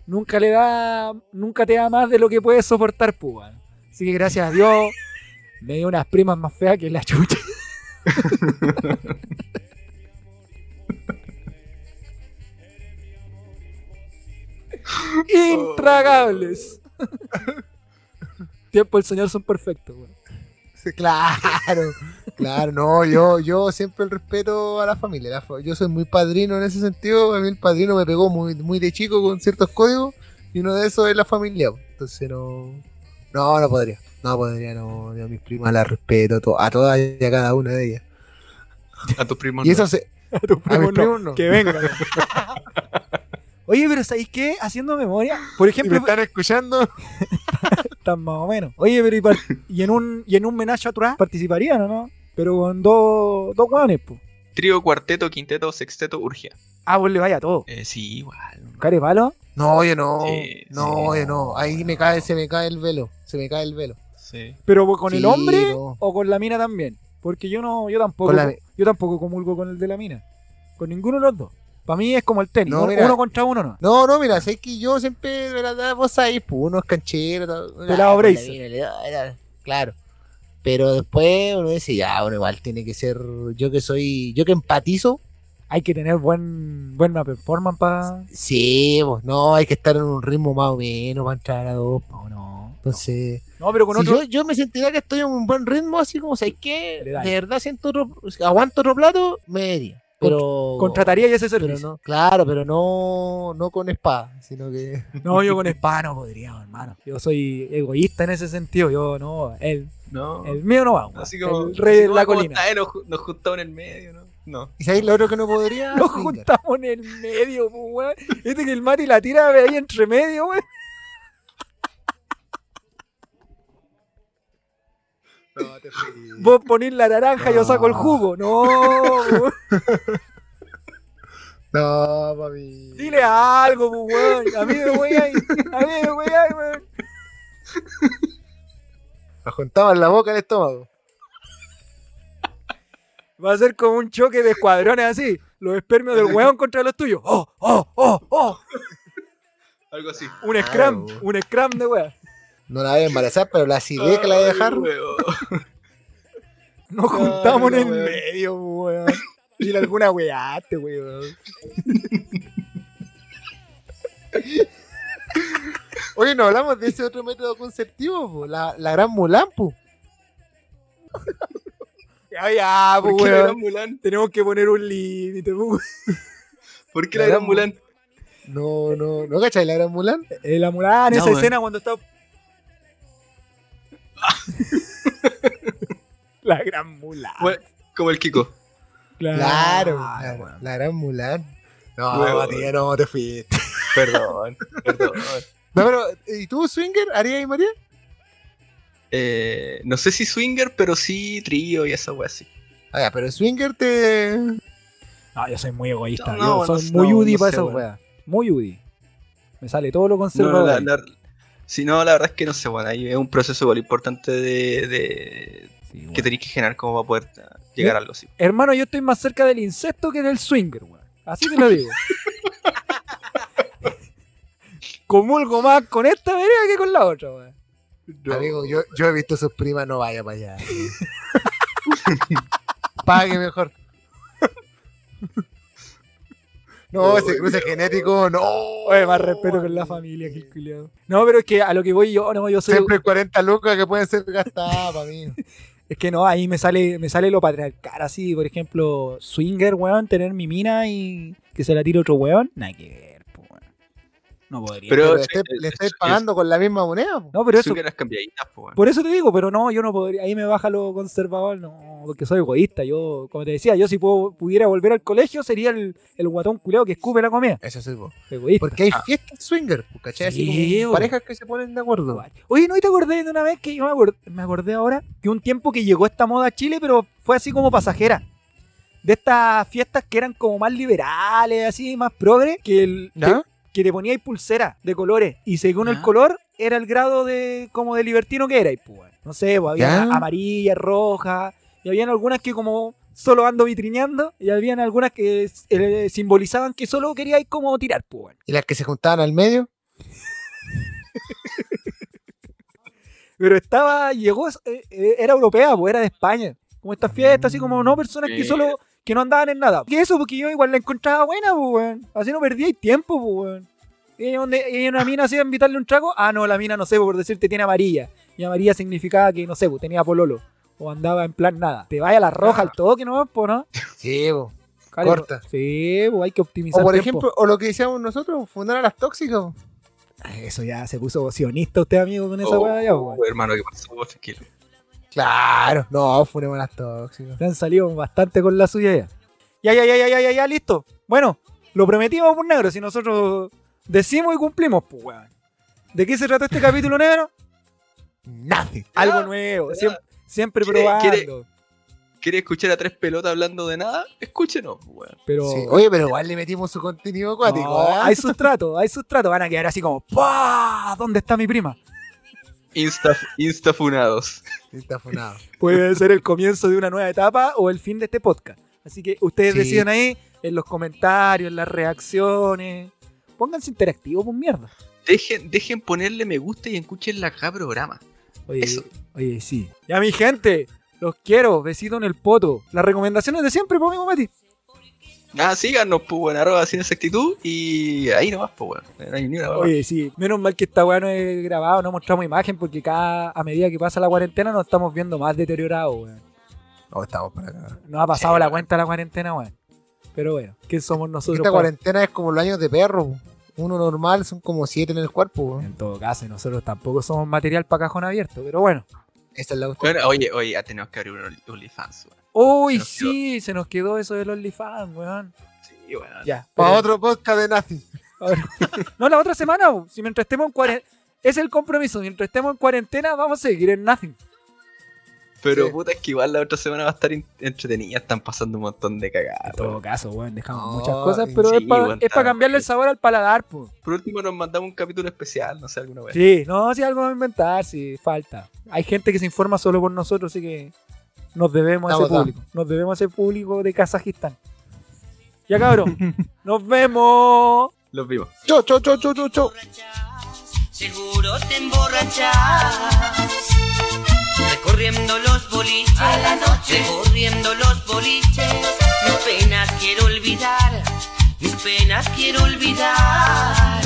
nunca le da, nunca te da más de lo que puedes soportar, pues, weón. Así que gracias a Dios, me dio unas primas más feas que la chucha. Intragables. Tiempo el señor son perfectos, Claro, claro, no, yo, yo siempre el respeto a la familia. la yo soy muy padrino en ese sentido. A mí el padrino me pegó muy, muy de chico con ciertos códigos y uno de esos es la familia. Entonces no, no, no podría. No podría, no. Yo a mis primas las respeto a, to- a todas y a cada una de ellas. A tus primos. Y no. eso se, A tus primos no. primos no. Que vengan. Oye, pero ¿sabéis qué? Haciendo memoria, por Si me ejemplo, están escuchando, están más o menos. Oye, pero y, par- y en un y en un menaje atrás participarían, ¿o no? Pero con dos dos guanes, pues. Trío, cuarteto, quinteto, sexteto, urgia. Ah, vos le vaya a todo. Eh, sí, igual. ¿Care palo? no, oye, no, Sí, no, sí. oye, no. Ahí me cae, se me cae el velo, se me cae el velo. Sí. ¿Pero con el hombre no. o con la mina también? Porque yo no, yo tampoco, la yo tampoco comulgo con el de la mina. Con ninguno de los dos. Para mí es como el tenis, No, uno, mira. uno contra uno no. No, no, mira, sé que yo siempre, de verdad, vos sabés, pues uno es canchero, Pelado claro. Pero después uno dice, ya, uno igual tiene que ser, yo que soy, yo que empatizo, Hay que tener buen buena performance para sí, pues no, hay que estar en un ritmo más o menos para entrar a dos. no, no. Entonces, No, pero con si otro yo, yo me sentiría que estoy en un buen ritmo, así como, ¿sabes qué? De verdad siento otro, aguanto otro plato, me iría. Pero, contrataría ese pero servicio. no, claro, pero no, no con espada, sino que No, yo con espada no podría, hermano. Yo soy egoísta en ese sentido. Yo no, el, No. el mío no va. Así como. el rey así de la ¿cómo colina. está, eh? Nos, ju- nos juntamos en el medio, ¿no? No. ¿Y sabéis lo otro que no podría? Nos juntamos en el medio, pues, weón. Este que el Mati la tira ahí entre medio, weón. No, te fui. Vos ponés la naranja y yo saco el jugo. No. No, papi. Dile algo, pues, weón. A mí me voy ahí. A mí me voy ahí, weón. Nos juntaban la boca al estómago. Va a ser como un choque de escuadrones así. Los espermios del weón contra los tuyos. ¡Oh, oh, oh, oh! Algo así. Un scrum, Claro. un scrum de weón. No la voy a embarazar, pero la acidez que la voy a dejar. Nos juntamos en el medio, weón. Dile alguna weá, este weón. Oye, no hablamos de ese otro método conceptivo, po, la, la gran Mulan, po. Ya, ya, ¿Por qué la weón. gran Mulan? Tenemos que poner un límite, pues. ¿Por qué La la gran gran Mulan? No, no, ¿no cachai la gran Mulan? Eh, la Mulan, No, esa weón. escena cuando está. la gran Mulan. Bueno, como el Kiko. Claro, Ah, la, la gran Mulan. No, ya no te fuiste. Perdón, perdón. No, pero, ¿y tú, Swinger? ¿Harías y María? Eh, no sé si swinger, pero sí trío y esa wea así. Ah, ya, pero Swinger te. No, yo soy muy egoísta. No, yo no, soy no, muy no, UDI no para weón. weas. Muy UDI. Me sale todo lo No, no, conservador. la, la- si no, la verdad es que no sé, bueno, ahí es un proceso igual importante de, de- Sí, que tenéis que generar como para poder llegar a algo así. Hermano, yo estoy más cerca del incesto que del swinger, weón. Así te lo digo. Comulgo más con esta vereda que con la otra, weón. Amigo, yo, yo he visto a sus primas, no vaya para allá. Pague mejor. No, ese cruce genético, no. Oye, más respeto con la familia que el culiao. No, pero es que a lo que voy yo, no, yo soy. Siempre 40 lucas que pueden ser gastadas para mí. Es que no, ahí me sale, me sale lo patriarcal, así, por ejemplo, swinger, weón, tener mi mina y que se la tire otro weón. Nada que ver, po, weón. No podría. Pero- Pero le estáis- es- le estáis es- pagando con la misma moneda. po. no, pero eso, por eso te digo, pero no, yo no podría, ahí me baja lo conservador, no, porque soy egoísta. Yo, como te decía, yo si puedo, pudiera volver al colegio sería el, el guatón culeado que escupe la comida. Eso sí, po. Egoísta. Porque hay fiestas swinger, ¿cachai? Así Sí, parejas que se ponen de acuerdo. Oye, ¿no te acordé de una vez que yo me acordé, me acordé ahora que un tiempo que llegó esta moda a Chile, pero fue así como pasajera? De estas fiestas que eran como más liberales, así, más progre, que, el, que, que te poníais pulsera de colores y según el color era el grado de como de libertino que era. Y pues, no sé, pues, había Ya. amarilla, roja, y habían algunas que como solo ando vitrineando, y habían algunas que eh, simbolizaban que solo queríais como tirar, pues. bueno. Y las que se juntaban al medio. Pero estaba, llegó, eh, eh, era europea, pues era de España. Como estas fiestas, así como no personas que solo, que no andaban en nada. Que eso, porque yo igual la encontraba buena, pues, weón. Así no perdíais tiempo, pues, weón. Y donde y una mina así a invitarle un trago, ah, no, la mina, no sé, por decirte tiene amarilla. Y amarilla significaba que, no sé, pues tenía pololo. O andaba en plan nada. Te vaya a la roja al toque, ¿no? Pues, ¿no? Sí, po. Cale, Corta. Sí, pues hay que optimizar O por tiempo. ejemplo, o lo que decíamos nosotros, fundar a las tóxicas. po. Ay, Eso ya se puso sionista usted, amigo, con esa Oh, weá ya, pues. hermano, ¿qué pasó? Tranquilo. Claro. No, fundemos a las tóxicas. Se han salido bastante con la suya ya. Ya, ya, ya, ya, ya, ya, ya, listo. Bueno, lo prometimos por negro. Si nosotros decimos y cumplimos, pues, weón. ¿De qué se trató este capítulo negro? Nothing. Algo nuevo. ya. Siempre, siempre ¿Quiere- probando. quiere- ¿Quieres escuchar a tres pelotas hablando de nada? Escúchenos, weón. Pero. Sí. Oye, pero igual le metimos su contenido acuático. no, ¿ah? hay sustrato, hay sustrato. Van a quedar así como, ¡pah! ¿Dónde está mi prima? Insta, instafunados. Funado. Puede ser el comienzo de una nueva etapa o el fin de este podcast. Así que ustedes Sí. deciden ahí en los comentarios, en las reacciones. Pónganse interactivos, pues mierda. Dejen, dejen ponerle me gusta y escuchen la cada programa. Oye, Eso. Oye, sí. Ya mi gente, los quiero, besito en el poto. Las recomendaciones de siempre, pues amigo Mati. Ah, síganos, pues, weón, arroba sin exactitud y ahí nomás, pues, weón. No hay ni una weá. Oye, sí. Menos mal que esta weá no es grabado, no mostramos imagen, porque cada, a medida que pasa la cuarentena nos estamos viendo más deteriorados, weón. No, estamos para acá. Nos ha pasado Sí, la weón. cuenta la cuarentena, weón. Pero bueno, ¿qué somos nosotros? Esta para- cuarentena es como los años de perro. Uno normal son como siete en el cuerpo. po. En todo caso, nosotros tampoco somos material para cajón abierto, pero bueno. Esa es la cuestión. Bueno, oye, oye, ya tenemos que abrir un Only- OnlyFans, weón. Uy, Se nos quedó. sí, se nos quedó eso del OnlyFans, weón. Sí, weón. Ya. Para pero- otro podcast de Nazi. No, la otra semana, si mientras estemos en cuarentena. Es el compromiso, mientras estemos en cuarentena vamos a seguir en Nothing. Pero Sí. puta, es que igual la otra semana va a estar entretenida. Están pasando un montón de En cagadas. todo weón. caso, weón, dejamos muchas cosas, sí, pero es para weón, es pa está- cambiarle el sabor al paladar, pues. Por último, nos mandamos un capítulo especial, no sé, alguna vez. Sí, no, si algo vamos a inventar, si falta. Hay gente que se informa solo por nosotros, así que nos debemos a ese Estamos público. Nos debemos a ese público de Kazajistán. Ya cabrón, nos vemos. Los vimos. Chau, chau, chau, chau, chau, chau. Seguro te emborrachas Recorriendo los boliches. A la noche. Recorriendo los boliches. Mis penas quiero olvidar. Mis penas quiero olvidar